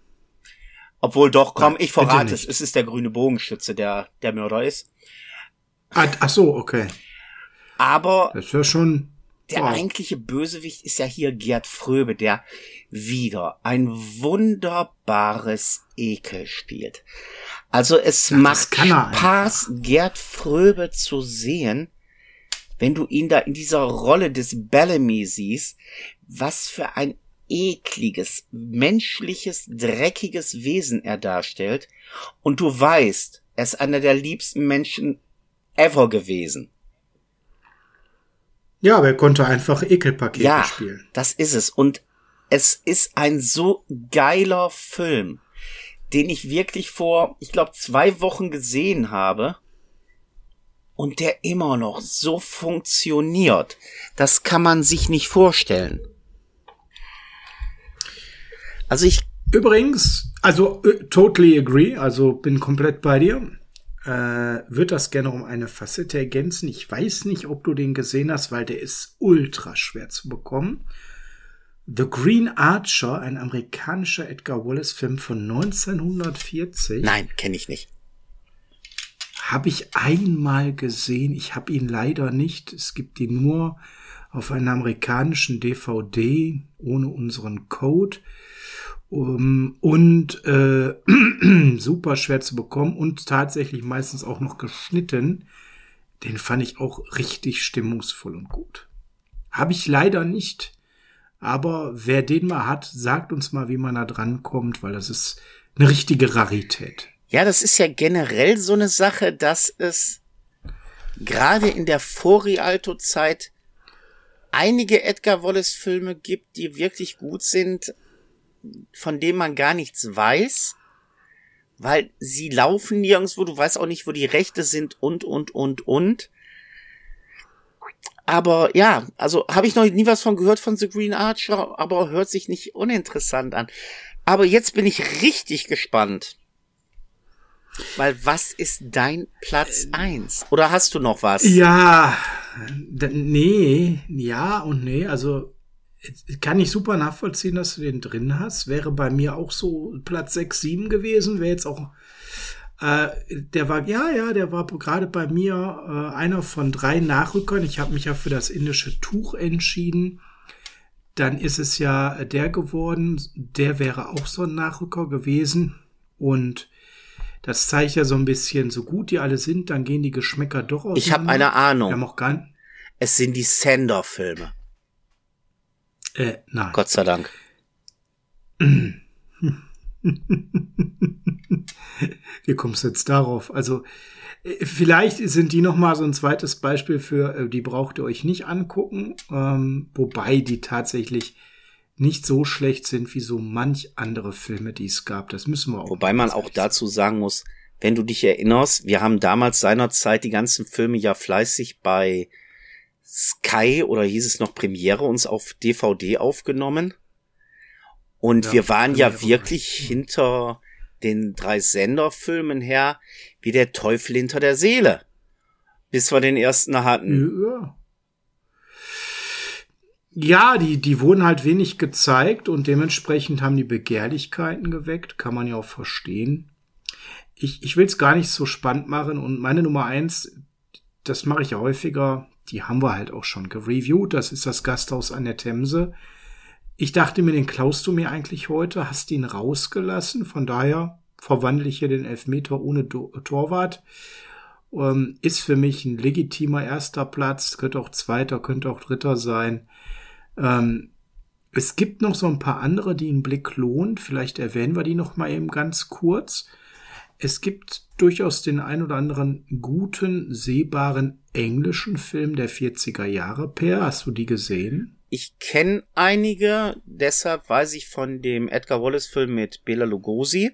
B: Obwohl doch, komm, Nein, ich verrate es. Es ist der grüne Bogenschütze, der der Mörder ist.
A: Ah, ach so, okay.
B: Aber
A: das wäre schon
B: der eigentliche Bösewicht ist ja hier Gerd Fröbe, der wieder ein wunderbares Ekel spielt. Also es Ach, macht Spaß, Gerd Fröbe zu sehen, wenn du ihn da in dieser Rolle des Bellamy siehst, was für ein ekliges, menschliches, dreckiges Wesen er darstellt. Und du weißt, er ist einer der liebsten Menschen ever gewesen.
A: Ja, aber er konnte einfach Ekelpakete ja, spielen.
B: Das ist es. Und es ist ein so geiler Film. den ich wirklich vor, ich glaube, zwei Wochen gesehen habe und der immer noch so funktioniert. Das kann man sich nicht vorstellen.
A: Also ich. Übrigens, also äh, totally agree, also bin komplett bei dir. Äh, wird das gerne um eine Facette ergänzen. Ich weiß nicht, ob du den gesehen hast, weil der ist ultra schwer zu bekommen. The Green Archer, ein amerikanischer Edgar Wallace-Film von 1940.
B: Nein, kenne ich nicht.
A: Habe ich einmal gesehen. Ich habe ihn leider nicht. Es gibt ihn nur auf einer amerikanischen DVD ohne unseren Code. Um, und äh, *clears throat* super schwer zu bekommen und tatsächlich meistens auch noch geschnitten. Den fand ich auch richtig stimmungsvoll und gut. Habe ich leider nicht. Aber wer den mal hat, sagt uns mal, wie man da dran kommt, weil das ist eine richtige Rarität.
B: Ja, das ist ja generell so eine Sache, dass es gerade in der Vor-Rialto-Zeit einige Edgar Wallace-Filme gibt, die wirklich gut sind, von denen man gar nichts weiß, weil sie laufen nirgendwo, du weißt auch nicht, wo die Rechte sind und, und, und, und. Aber ja, also habe ich noch nie was von gehört von The Green Archer, aber hört sich nicht uninteressant an. Aber jetzt bin ich richtig gespannt. Weil was ist dein Platz eins? Oder hast du noch was?
A: Ja, nee, ja und nee. Also kann ich super nachvollziehen, dass du den drin hast. Wäre bei mir auch so Platz 6, 7 gewesen. Wäre jetzt auch äh, der war, ja, ja, der war gerade bei mir äh, einer von drei Nachrückern. Ich habe mich ja für das indische Tuch entschieden. Dann ist es ja der geworden. Der wäre auch so ein Nachrücker gewesen. Und das zeigt ja so ein bisschen, so gut die alle sind, dann gehen die Geschmäcker doch aus.
B: Ich habe eine Ahnung.
A: Wir haben auch gar
B: es sind die Sender-Filme.
A: Äh, nein.
B: Gott sei Dank. *laughs*
A: Wie kommst du jetzt darauf? Also, äh, vielleicht sind die noch mal so ein zweites Beispiel für, äh, die braucht ihr euch nicht angucken, ähm, wobei die tatsächlich nicht so schlecht sind wie so manch andere Filme, die es gab. Das müssen wir auch.
B: Wobei man auch dazu sagen muss, wenn du dich erinnerst, wir haben damals seinerzeit die ganzen Filme ja fleißig bei Sky oder hieß es noch Premiere uns auf DVD aufgenommen. Und ja, wir waren ja wirklich hinter den drei Senderfilmen her wie der Teufel hinter der Seele. Bis wir den ersten hatten.
A: Ja. Ja, die, die wurden halt wenig gezeigt und dementsprechend haben die Begehrlichkeiten geweckt, kann man ja auch verstehen. Ich, ich will es gar nicht so spannend machen und meine Nummer eins, das mache ich ja häufiger, die haben wir halt auch schon gereviewt, das ist das Gasthaus an der Themse. Ich dachte mir, den klaust du mir eigentlich heute, hast ihn rausgelassen. Von daher verwandle ich hier den Elfmeter ohne Torwart. Ähm, ist für mich ein legitimer erster Platz, könnte auch zweiter, könnte auch dritter sein. Ähm, es gibt noch so ein paar andere, die einen Blick lohnt. Vielleicht erwähnen wir die noch mal eben ganz kurz. Es gibt durchaus den ein oder anderen guten, sehbaren englischen Film der 40er Jahre. Per, hast du die gesehen?
B: Ich kenne einige, deshalb weiß ich von dem Edgar Wallace-Film mit Bela Lugosi,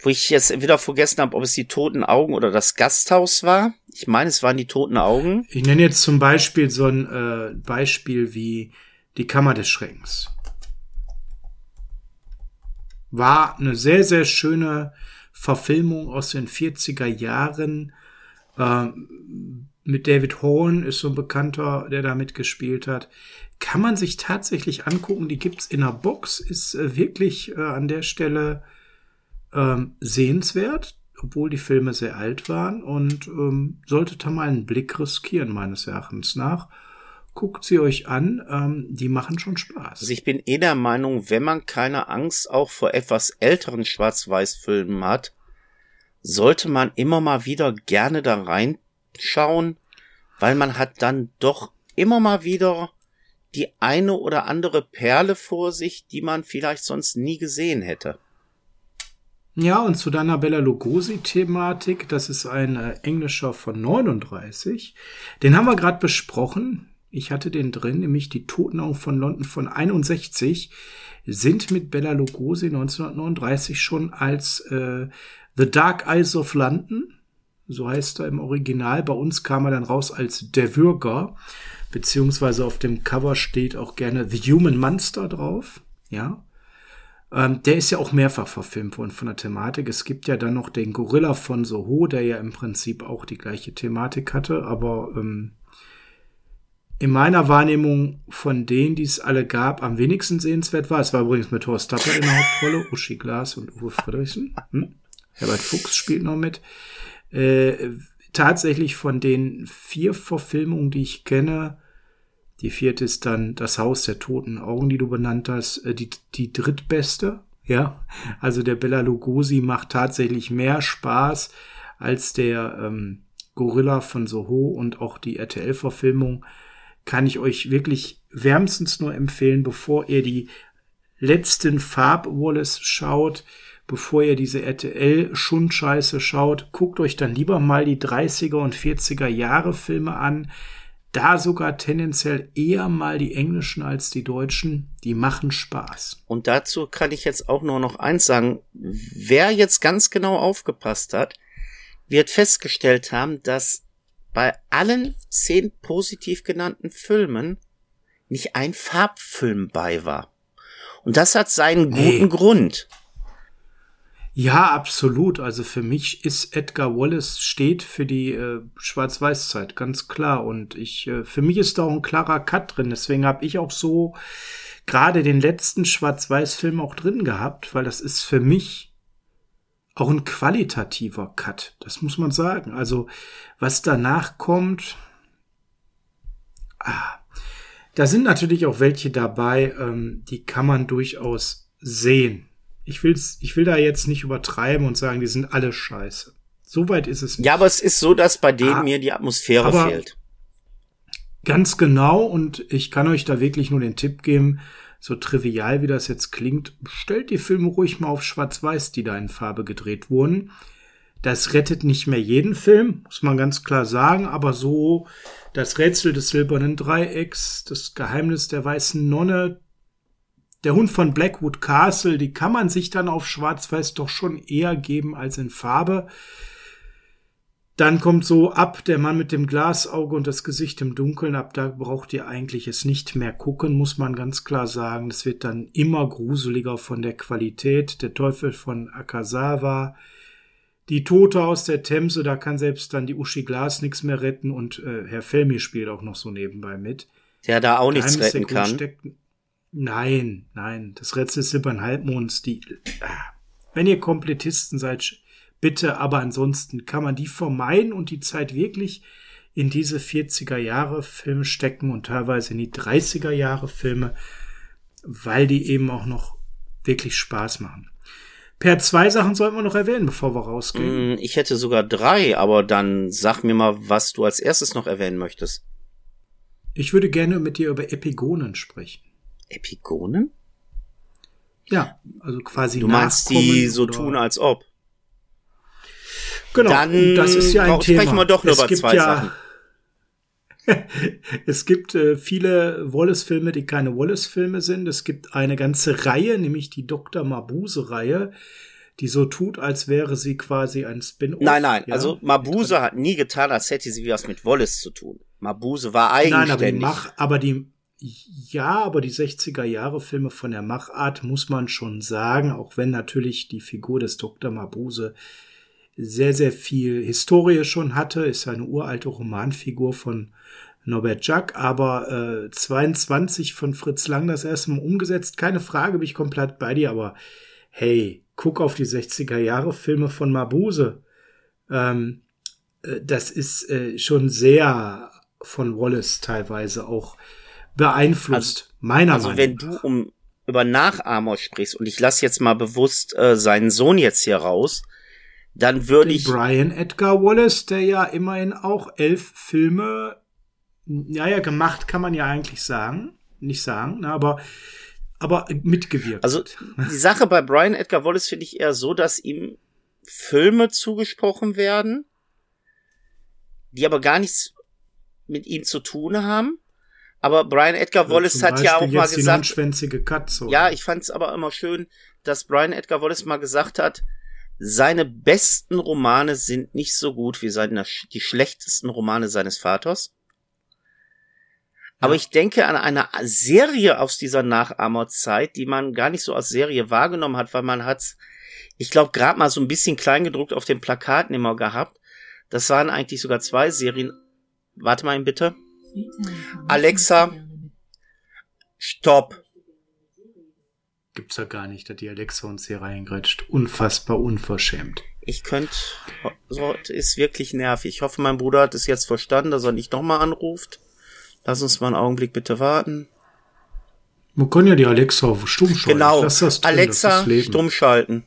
B: wo ich jetzt wieder vergessen habe, ob es die Toten Augen oder das Gasthaus war. Ich meine, es waren die Toten Augen.
A: Ich nenne jetzt zum Beispiel so ein äh, Beispiel wie die Kammer des Schreckens. War eine sehr, sehr schöne Verfilmung aus den 40er Jahren. Ähm, mit David Horn ist so ein Bekannter, der da mitgespielt hat. Kann man sich tatsächlich angucken. Die gibt's in der Box. Ist äh, wirklich äh, an der Stelle ähm, sehenswert, obwohl die Filme sehr alt waren und ähm, solltet da mal einen Blick riskieren, meines Erachtens nach. Guckt sie euch an, ähm, die machen schon Spaß.
B: Also ich bin eh der Meinung, wenn man keine Angst auch vor etwas älteren Schwarz-Weiß-Filmen hat, sollte man immer mal wieder gerne da rein schauen, weil man hat dann doch immer mal wieder die eine oder andere Perle vor sich, die man vielleicht sonst nie gesehen hätte.
A: Ja, und zu deiner Bella Lugosi-Thematik, das ist ein äh, englischer von 39. Den haben wir gerade besprochen. Ich hatte den drin, nämlich die Totenaugen von London von 61 sind mit Bella Lugosi 1939 schon als äh, The Dark Eyes of London, so heißt er im Original. Bei uns kam er dann raus als Der Würger, beziehungsweise auf dem Cover steht auch gerne The Human Monster drauf. Ja, ähm, der ist ja auch mehrfach verfilmt worden von der Thematik. Es gibt ja dann noch den Gorilla von Soho, der ja im Prinzip auch die gleiche Thematik hatte, aber ähm, in meiner Wahrnehmung von denen, die es alle gab, am wenigsten sehenswert war. Es war übrigens mit Horst Tapper in der Hauptrolle, Uschi Glas und Uwe Friedrichsen. Hm? Herbert Fuchs spielt noch mit. Äh, tatsächlich von den vier Verfilmungen, die ich kenne, die vierte ist dann das Haus der toten Augen, die du benannt hast, äh, die, die drittbeste. Ja, also der Bella Lugosi macht tatsächlich mehr Spaß als der ähm, Gorilla von Soho und auch die RTL-Verfilmung. Kann ich euch wirklich wärmstens nur empfehlen, bevor ihr die letzten Farb-Wallace schaut, bevor ihr diese RTL-Schundscheiße schaut, guckt euch dann lieber mal die 30er und 40er Jahre Filme an da sogar tendenziell eher mal die englischen als die deutschen. Die machen Spaß.
B: Und dazu kann ich jetzt auch nur noch eins sagen. Wer jetzt ganz genau aufgepasst hat, wird festgestellt haben, dass bei allen zehn positiv genannten Filmen nicht ein Farbfilm bei war. Und das hat seinen guten nee. Grund.
A: Ja, absolut. Also für mich ist Edgar Wallace steht für die äh, Schwarz-Weiß-Zeit, ganz klar. Und ich, äh, für mich ist da auch ein klarer Cut drin. Deswegen habe ich auch so gerade den letzten Schwarz-Weiß-Film auch drin gehabt, weil das ist für mich auch ein qualitativer Cut. Das muss man sagen. Also was danach kommt, ah, da sind natürlich auch welche dabei, ähm, die kann man durchaus sehen ich will's, ich will da jetzt nicht übertreiben und sagen, die sind alle scheiße. So weit ist es
B: nicht. Ja, aber es ist so, dass bei denen ah, mir die Atmosphäre fehlt.
A: Ganz genau und ich kann euch da wirklich nur den Tipp geben, so trivial wie das jetzt klingt, stellt die Filme ruhig mal auf Schwarz-Weiß, die da in Farbe gedreht wurden. Das rettet nicht mehr jeden Film, muss man ganz klar sagen, aber so das Rätsel des silbernen Dreiecks, das Geheimnis der weißen Nonne, der Hund von Blackwood Castle, die kann man sich dann auf Schwarz-Weiß doch schon eher geben als in Farbe. Dann kommt so ab der Mann mit dem Glasauge und das Gesicht im Dunkeln. Ab da braucht ihr eigentlich es nicht mehr gucken, muss man ganz klar sagen. Das wird dann immer gruseliger von der Qualität. Der Teufel von Akasawa. Die Tote aus der Themse, da kann selbst dann die Uschi Glas nichts mehr retten und äh, Herr Felmi spielt auch noch so nebenbei mit.
B: Der da auch nichts retten kann.
A: Steckt, Nein, nein, das Rätsel des silbernen Halbmonds, die, ah, wenn ihr Komplettisten seid, bitte, aber ansonsten kann man die vermeiden und die Zeit wirklich in diese 40er Jahre Filme stecken und teilweise in die 30er Jahre Filme, weil die eben auch noch wirklich Spaß machen. Per zwei Sachen sollten wir noch erwähnen, bevor wir rausgehen.
B: Mm, ich hätte sogar drei, aber dann sag mir mal, was du als erstes noch erwähnen möchtest.
A: Ich würde gerne mit dir über Epigonen sprechen.
B: Epigonen?
A: Ja, also quasi.
B: Du meinst die so tun, als ob.
A: Genau. Dann das ist ja ein Thema.
B: sprechen wir doch nur es über zwei ja, Sachen. *laughs*
A: es gibt äh, viele Wallace-Filme, die keine Wallace-Filme sind. Es gibt eine ganze Reihe, nämlich die Dr. Mabuse-Reihe, die so tut, als wäre sie quasi ein Spin-off.
B: Nein, nein, ja? also Mabuse hat nie getan, als hätte sie was mit Wallace zu tun. Mabuse war eigenständig. Nein,
A: aber die, Mach, aber die ja, aber die 60er Jahre Filme von der Machart muss man schon sagen, auch wenn natürlich die Figur des Dr. Mabuse sehr, sehr viel Historie schon hatte, ist eine uralte Romanfigur von Norbert Jack, aber äh, 22 von Fritz Lang das erste Mal umgesetzt. Keine Frage, bin ich komplett bei dir, aber hey, guck auf die 60er Jahre Filme von Mabuse. Ähm, äh, das ist äh, schon sehr von Wallace teilweise auch beeinflusst, also, meiner
B: also
A: Meinung
B: wenn du um über Nachahmer sprichst und ich lasse jetzt mal bewusst äh, seinen Sohn jetzt hier raus, dann würde ich
A: Brian Edgar Wallace, der ja immerhin auch elf Filme, ja ja gemacht, kann man ja eigentlich sagen, nicht sagen, ne, aber aber mitgewirkt.
B: Also die Sache bei Brian Edgar Wallace finde ich eher so, dass ihm Filme zugesprochen werden, die aber gar nichts mit ihm zu tun haben Aber Brian Edgar Wallace
A: Zum
B: hat ja auch
A: Beispiel
B: mal
A: die
B: gesagt,
A: neunschwänzige Katze.
B: ja, ich fand es aber immer schön, dass Brian Edgar Wallace mal gesagt hat, seine besten Romane sind nicht so gut wie seine, die schlechtesten Romane seines Vaters. Aber
A: Ja.
B: ich denke an eine Serie aus dieser Nachahmerzeit, die man gar nicht so als Serie wahrgenommen hat, weil man hat's, ich glaube, gerade mal so ein bisschen kleingedruckt auf den Plakaten immer gehabt. Das waren eigentlich sogar zwei Serien. Warte mal bitte. Alexa. Stopp.
A: Gibt's ja gar nicht, dass die Alexa uns hier reingrätscht. Unfassbar unverschämt.
B: Ich könnte, so ist wirklich nervig. Ich hoffe, mein Bruder hat es jetzt verstanden, dass er nicht nochmal anruft. Lass uns mal einen Augenblick bitte warten.
A: Man kann ja die Alexa auf stumm schalten.
B: Genau.
A: Drin,
B: Alexa, stumm schalten.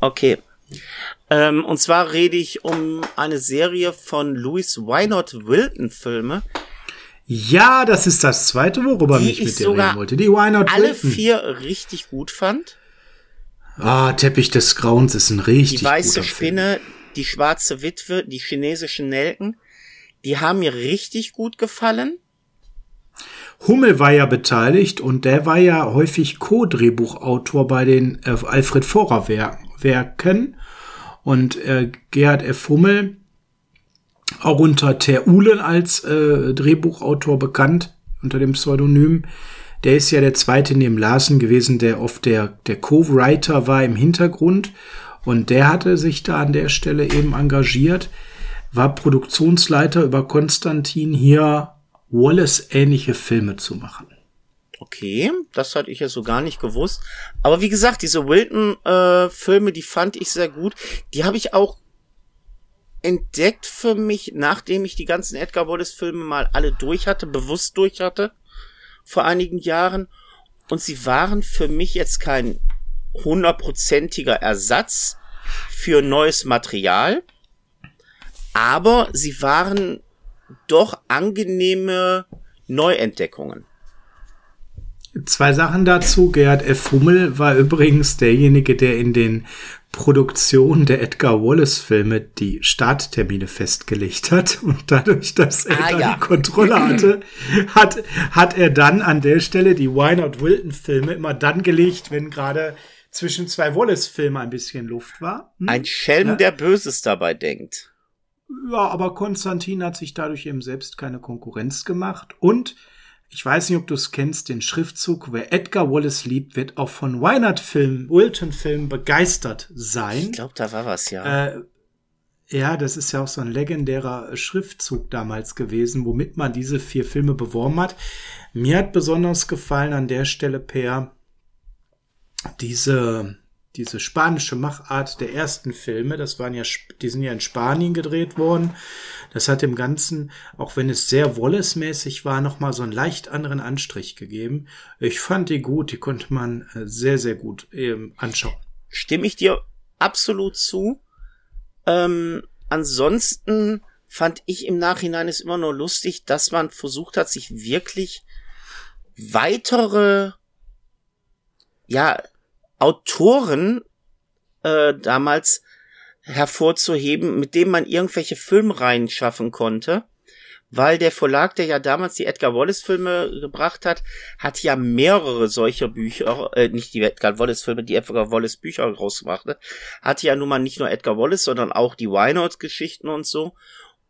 B: Okay. Ähm, und zwar rede ich um eine Serie von Louis Wynot Wilton Filme.
A: Ja, das ist das zweite, worüber
B: Die
A: mich
B: ich
A: mit dir reden wollte. Die Why Not
B: Alle
A: Wilton.
B: vier richtig gut fand.
A: Ah, Teppich des Grauens ist ein richtig
B: Die weiße
A: guter Film.
B: Spinne, die schwarze Witwe, die chinesischen Nelken. Die haben mir richtig gut gefallen.
A: Hummel war ja beteiligt und der war ja häufig Co-Drehbuchautor bei den äh, Alfred Vorer Wer Werken. Und äh, Gerhard F. Hummel, auch unter Ter Uhlen als äh, Drehbuchautor bekannt, unter dem Pseudonym, der ist ja der zweite neben Larsen gewesen, der oft der, der Co-Writer war im Hintergrund. Und der hatte sich da an der Stelle eben engagiert, war Produktionsleiter über Konstantin hier Wallace-ähnliche Filme zu machen.
B: Okay, das hatte ich ja so gar nicht gewusst. Aber wie gesagt, diese Wilton-Filme, die fand ich sehr gut. Die habe ich auch entdeckt für mich, nachdem ich die ganzen Edgar Wallace-Filme mal alle durch hatte, bewusst durch hatte, vor einigen Jahren. Und sie waren für mich jetzt kein hundertprozentiger Ersatz für neues Material. Aber sie waren doch angenehme Neuentdeckungen.
A: Zwei Sachen dazu. Gerhard F. Hummel war übrigens derjenige, der in den Produktionen der Edgar Wallace-Filme die Starttermine festgelegt hat. Und dadurch, dass er
B: Ah,
A: da
B: ja.
A: die Kontrolle hatte, hat, hat er dann an der Stelle die Why Not Wilton-Filme immer dann gelegt, wenn gerade zwischen zwei Wallace-Filme ein bisschen Luft war. Hm?
B: Ein Schelm,
A: Ja.
B: der Böses dabei denkt.
A: Ja, aber Konstantin hat sich dadurch eben selbst keine Konkurrenz gemacht. Und ich weiß nicht, ob du es kennst, den Schriftzug, wer Edgar Wallace liebt, wird auch von Wynard-Filmen, Wilton-Filmen begeistert sein.
B: Ich glaube, da war was, ja.
A: Äh, ja, das ist ja auch so ein legendärer Schriftzug damals gewesen, womit man diese vier Filme beworben hat. Mir hat besonders gefallen an der Stelle, Per, diese, diese spanische Machart der ersten Filme. Das waren ja, die sind ja in Spanien gedreht worden. Das hat dem Ganzen, auch wenn es sehr Wallace-mäßig war, nochmal so einen leicht anderen Anstrich gegeben. Ich fand die gut, die konnte man äh, sehr, sehr gut ähm, anschauen.
B: Stimme ich dir absolut zu. Ähm, ansonsten fand ich im Nachhinein es immer nur lustig, dass man versucht hat, sich wirklich weitere, ja, Autoren äh, damals hervorzuheben, mit dem man irgendwelche Filmreihen schaffen konnte. Weil der Verlag, der ja damals die Edgar Wallace-Filme gebracht hat, hat ja mehrere solcher Bücher, äh, nicht die Edgar Wallace-Filme, die Edgar Wallace-Bücher rausgebracht hat, hatte ja nun mal nicht nur Edgar Wallace, sondern auch die Wynot-Geschichten und so.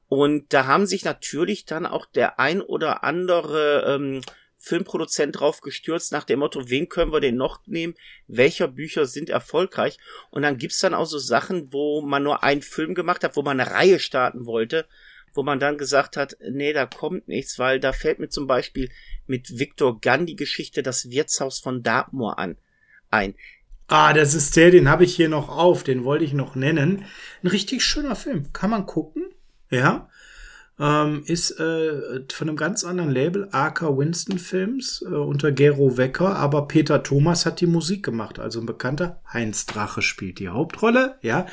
B: Und da haben sich natürlich dann auch der ein oder andere ähm, Filmproduzent drauf gestürzt nach dem Motto, wen können wir denn noch nehmen? Welcher Bücher sind erfolgreich? Und dann gibt's dann auch so Sachen, wo man nur einen Film gemacht hat, wo man eine Reihe starten wollte, wo man dann gesagt hat, nee, da kommt nichts, weil da fällt mir zum Beispiel mit Victor Gunn die Geschichte Das Wirtshaus von Dartmoor an ein.
A: Ah, das ist der, den habe ich hier noch auf, den wollte ich noch nennen. Ein richtig schöner Film, kann man gucken, ja. Ähm, ist äh, von einem ganz anderen Label, Arca Winston Films, äh, unter Gero Wecker, aber Peter Thomas hat die Musik gemacht, also ein bekannter. Heinz Drache spielt die Hauptrolle, ja.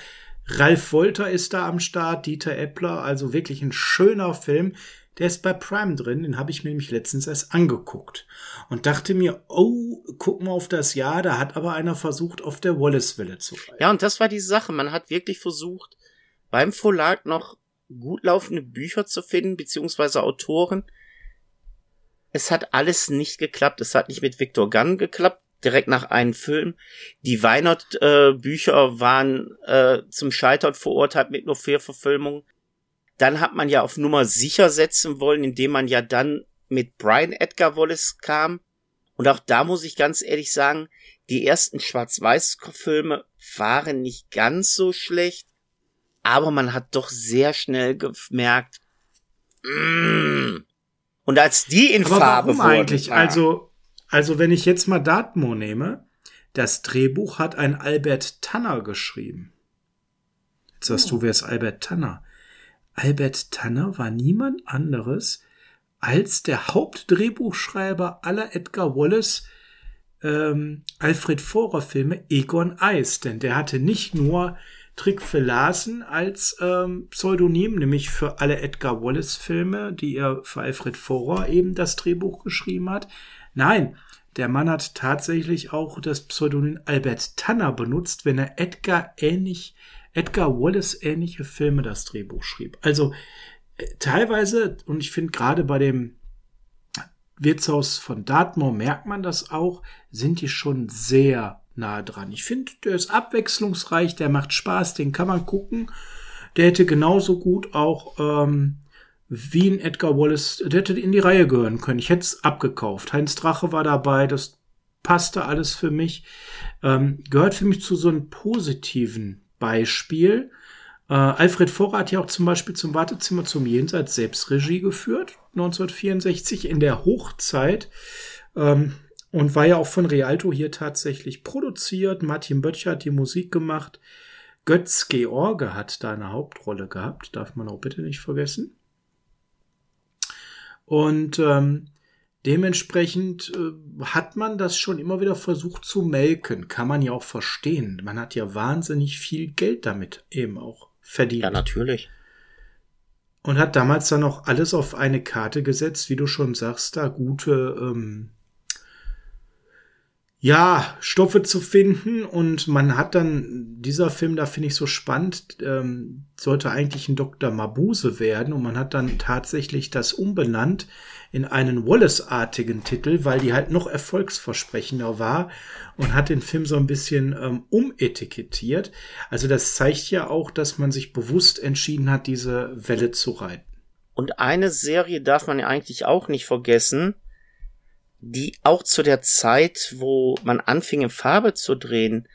A: Ralf Wolter ist da am Start, Dieter Eppler, also wirklich ein schöner Film. Der ist bei Prime drin, den habe ich mir nämlich letztens erst angeguckt und dachte mir, oh, guck mal auf das Jahr, da hat aber einer versucht, auf der Wallace-Welle zu reiten.
B: Ja, und das war die Sache. Man hat wirklich versucht, beim Verlag noch gut laufende Bücher zu finden, beziehungsweise Autoren. Es hat alles nicht geklappt. Es hat nicht mit Victor Gunn geklappt, direkt nach einem Film. Die Weinert-Bücher äh, waren äh, zum Scheitern verurteilt mit nur vier Verfilmungen. Dann hat man ja auf Nummer sicher setzen wollen, indem man ja dann mit Brian Edgar Wallace kam. Und auch da muss ich ganz ehrlich sagen, die ersten Schwarz-Weiß-Filme waren nicht ganz so schlecht, aber man hat doch sehr schnell gemerkt, mm. und als die in
A: aber
B: Farbe
A: warum
B: wurden,
A: eigentlich?
B: ah,
A: Also, also wenn ich jetzt mal Dartmoor nehme, das Drehbuch hat ein Albert Tanner geschrieben. Jetzt sagst du, wer ist Albert Tanner? Albert Tanner war niemand anderes als der Hauptdrehbuchschreiber aller Edgar Wallace ähm, Alfred Vorer Filme Egon Eis, denn der hatte nicht nur Trick für Larsen als ähm, Pseudonym, nämlich für alle Edgar Wallace Filme, die er für Alfred Vorer eben das Drehbuch geschrieben hat. Nein, der Mann hat tatsächlich auch das Pseudonym Albert Tanner benutzt, wenn er Edgar ähnlich, Edgar Wallace ähnliche Filme das Drehbuch schrieb. Also äh, teilweise, und ich finde gerade bei dem Wirtshaus von Dartmoor merkt man das auch, sind die schon sehr nah dran. Ich finde, der ist abwechslungsreich, der macht Spaß, den kann man gucken. Der hätte genauso gut auch ähm, wie ein Edgar Wallace, der hätte in die Reihe gehören können. Ich hätte es abgekauft. Heinz Drache war dabei, das passte alles für mich. Ähm, gehört für mich zu so einem positiven Beispiel. Äh, Alfred Vorer hat ja auch zum Beispiel zum Wartezimmer zum Jenseits selbst Regie geführt, 1964 in der Hochzeit. Ähm, und war ja auch von Rialto hier tatsächlich produziert. Martin Böttcher hat die Musik gemacht. Götz George hat da eine Hauptrolle gehabt, darf man auch bitte nicht vergessen. Und ähm, dementsprechend äh, hat man das schon immer wieder versucht zu melken. Kann man ja auch verstehen. Man hat ja wahnsinnig viel Geld damit eben auch verdient.
B: Ja, natürlich.
A: Und hat damals dann auch alles auf eine Karte gesetzt, wie du schon sagst, da gute ähm, ja, Stoffe zu finden und man hat dann, dieser Film, da finde ich so spannend, ähm, sollte eigentlich ein Dr. Mabuse werden und man hat dann tatsächlich das umbenannt in einen Wallace-artigen Titel, weil die halt noch erfolgsversprechender war und hat den Film so ein bisschen ähm, umetikettiert. Also das zeigt ja auch, dass man sich bewusst entschieden hat, diese Welle zu reiten.
B: Und eine Serie darf man ja eigentlich auch nicht vergessen, die auch zu der Zeit, wo man anfing in Farbe zu drehen,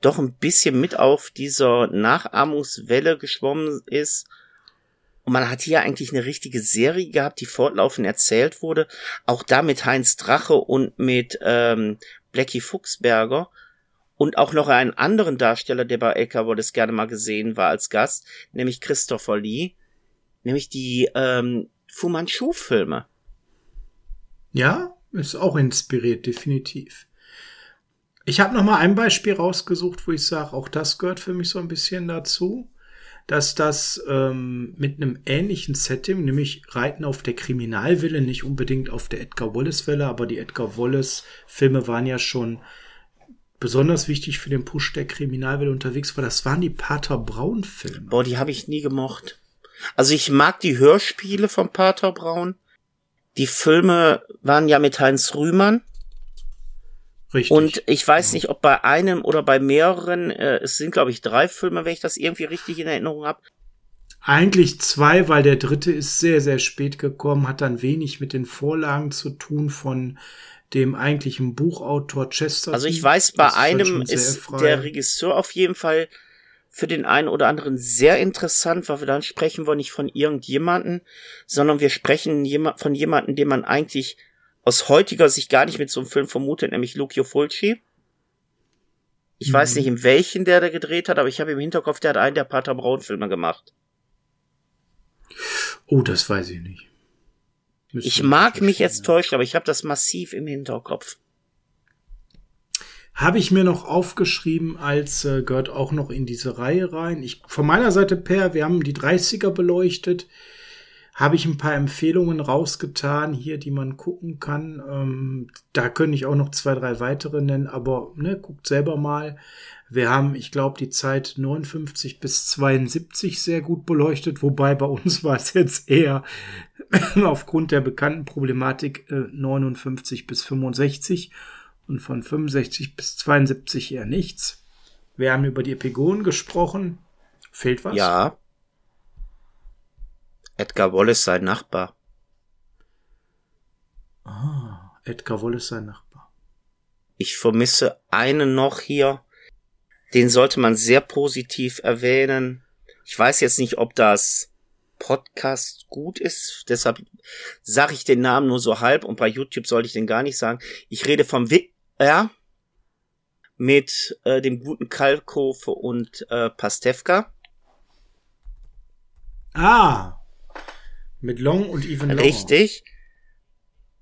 B: doch ein bisschen mit auf dieser Nachahmungswelle geschwommen ist. Und man hat hier eigentlich eine richtige Serie gehabt, die fortlaufend erzählt wurde. Auch da mit Heinz Drache und mit ähm, Blackie Fuchsberger. Und auch noch einen anderen Darsteller, der bei Elka Wallace gerne mal gesehen war als Gast, nämlich Christopher Lee. Nämlich die ähm, Fu Manchu-Filme.
A: Ja, ist auch inspiriert, definitiv. Ich habe noch mal ein Beispiel rausgesucht, wo ich sage, auch das gehört für mich so ein bisschen dazu, dass das ähm, mit einem ähnlichen Setting, nämlich Reiten auf der Kriminalwelle, nicht unbedingt auf der Edgar Wallace-Welle, aber die Edgar Wallace-Filme waren ja schon besonders wichtig für den Push der Kriminalwelle unterwegs war. Das waren die Pater Braun-Filme.
B: Boah, die habe ich nie gemocht. Also ich mag die Hörspiele von Pater Braun. Die Filme waren ja mit Heinz Rühmann.
A: Richtig.
B: Und ich weiß nicht, ob bei einem oder bei mehreren, äh, es sind glaube ich drei Filme, wenn ich das irgendwie richtig in Erinnerung habe.
A: Eigentlich zwei, weil der dritte ist sehr, sehr spät gekommen, hat dann wenig mit den Vorlagen zu tun von dem eigentlichen Buchautor Chester.
B: Also ich weiß, bei einem ist der Regisseur auf jeden Fall für den einen oder anderen sehr interessant, weil wir dann sprechen wir nicht von irgendjemanden, sondern wir sprechen von jemanden, den man eigentlich aus heutiger Sicht gar nicht mit so einem Film vermutet, nämlich Lucio Fulci. Ich mhm. weiß nicht, in welchen der der gedreht hat, aber ich habe im Hinterkopf, der hat einen der Pater Braun Filme gemacht.
A: Oh, das weiß ich nicht.
B: Müsste ich mag mich jetzt täuschen, aber ich habe das massiv im Hinterkopf.
A: Habe ich mir noch aufgeschrieben, als äh, gehört auch noch in diese Reihe rein. Ich, von meiner Seite, Per, wir haben die 30er beleuchtet. Habe ich ein paar Empfehlungen rausgetan hier, die man gucken kann. Ähm, da könnte ich auch noch zwei, drei weitere nennen, aber ne, guckt selber mal. Wir haben, ich glaube, die Zeit 59 bis 72 sehr gut beleuchtet, wobei bei uns *laughs* war es jetzt eher *laughs* aufgrund der bekannten Problematik äh, 59 bis 65 und von 65 bis 72 eher nichts. Wir haben über die Epigonen gesprochen. Fehlt was?
B: Ja. Edgar Wallace sein Nachbar.
A: Ah, Edgar Wallace sein Nachbar.
B: Ich vermisse einen noch hier. Den sollte man sehr positiv erwähnen. Ich weiß jetzt nicht, ob das Podcast gut ist, deshalb sage ich den Namen nur so halb und bei YouTube sollte ich den gar nicht sagen. Ich rede vom WR mit äh, dem guten Kalkofe und äh, Pastewka.
A: Ah, mit Long und Even Long.
B: Richtig.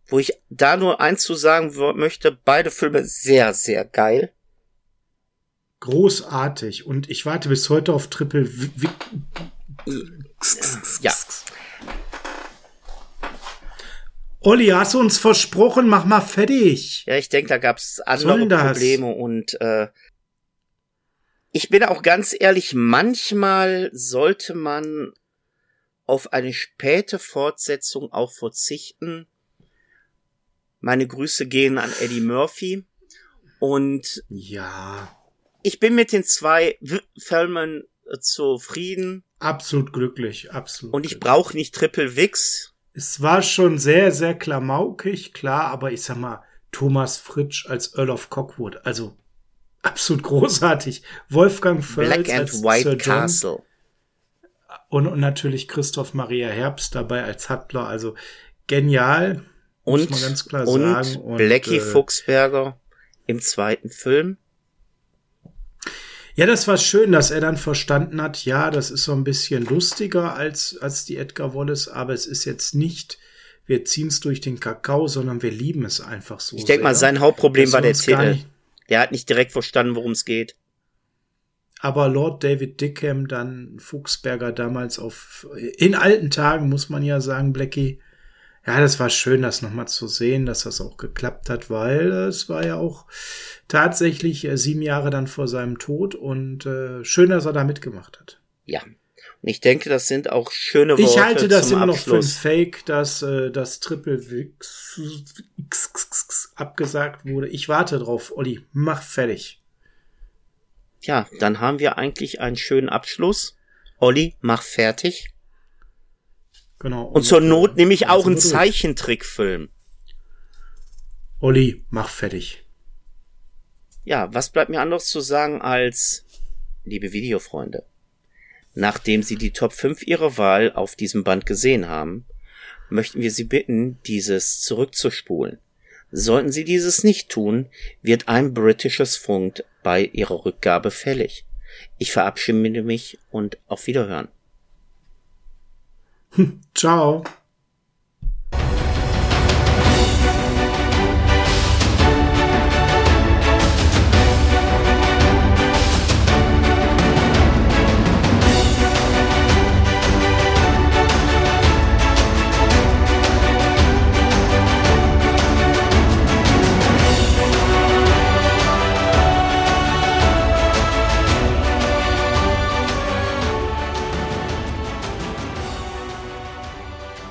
B: Wo ich da nur eins zu sagen möchte, beide Filme sehr, sehr geil.
A: Großartig. Und ich warte bis heute auf Triple. V
B: ja.
A: Olli, hast du uns versprochen, mach mal fertig.
B: Ja, ich denke, da gab's andere Probleme und äh, ich bin auch ganz ehrlich, manchmal sollte man auf eine späte Fortsetzung auch verzichten. Meine Grüße gehen an Eddie Murphy. Und
A: ja,
B: ich bin mit den zwei Filmen äh, zufrieden.
A: Absolut glücklich, absolut.
B: Und ich brauche nicht Triple Wix.
A: Es war schon sehr, sehr klamaukig, klar, aber ich sag mal, Thomas Fritsch als Earl of Cockwood, also absolut großartig. Wolfgang
B: Völz Black and als White Sir Castle.
A: Und, und natürlich Christoph Maria Herbst dabei als Hattler, also genial,
B: und, muss man ganz klar und sagen. Und Blackie äh, Fuchsberger im zweiten Film.
A: Ja, das war schön, dass er dann verstanden hat, ja, das ist so ein bisschen lustiger als, als die Edgar Wallace, aber es ist jetzt nicht, wir ziehen es durch den Kakao, sondern wir lieben es einfach so.
B: Ich denke mal, sein Hauptproblem war der Titel. Der hat nicht direkt verstanden, worum es geht.
A: Aber Lord David Dickham, dann Fuchsberger damals auf, in alten Tagen muss man ja sagen, Blackie, ja, das war schön, das nochmal zu sehen, dass das auch geklappt hat, weil es war ja auch tatsächlich äh, sieben Jahre dann vor seinem Tod und äh, schön, dass er da mitgemacht hat.
B: Ja. Und ich denke, das sind auch schöne Worte.
A: Ich halte das immer Abschluss. noch für ein Fake, dass äh, das Triple X abgesagt wurde. Ich warte drauf, Olli. Mach fertig.
B: Ja, dann haben wir eigentlich einen schönen Abschluss. Olli, mach fertig.
A: Genau.
B: Und, und zur Not nehme ich auch einen Zeichentrickfilm.
A: Olli, mach fertig.
B: Ja, was bleibt mir anderes zu sagen als, liebe Videofreunde, nachdem Sie die Top 5 Ihrer Wahl auf diesem Band gesehen haben, möchten wir Sie bitten, dieses zurückzuspulen. Sollten Sie dieses nicht tun, wird ein britisches Fund bei Ihrer Rückgabe fällig. Ich verabschiede mich und auf Wiederhören.
A: Ciao.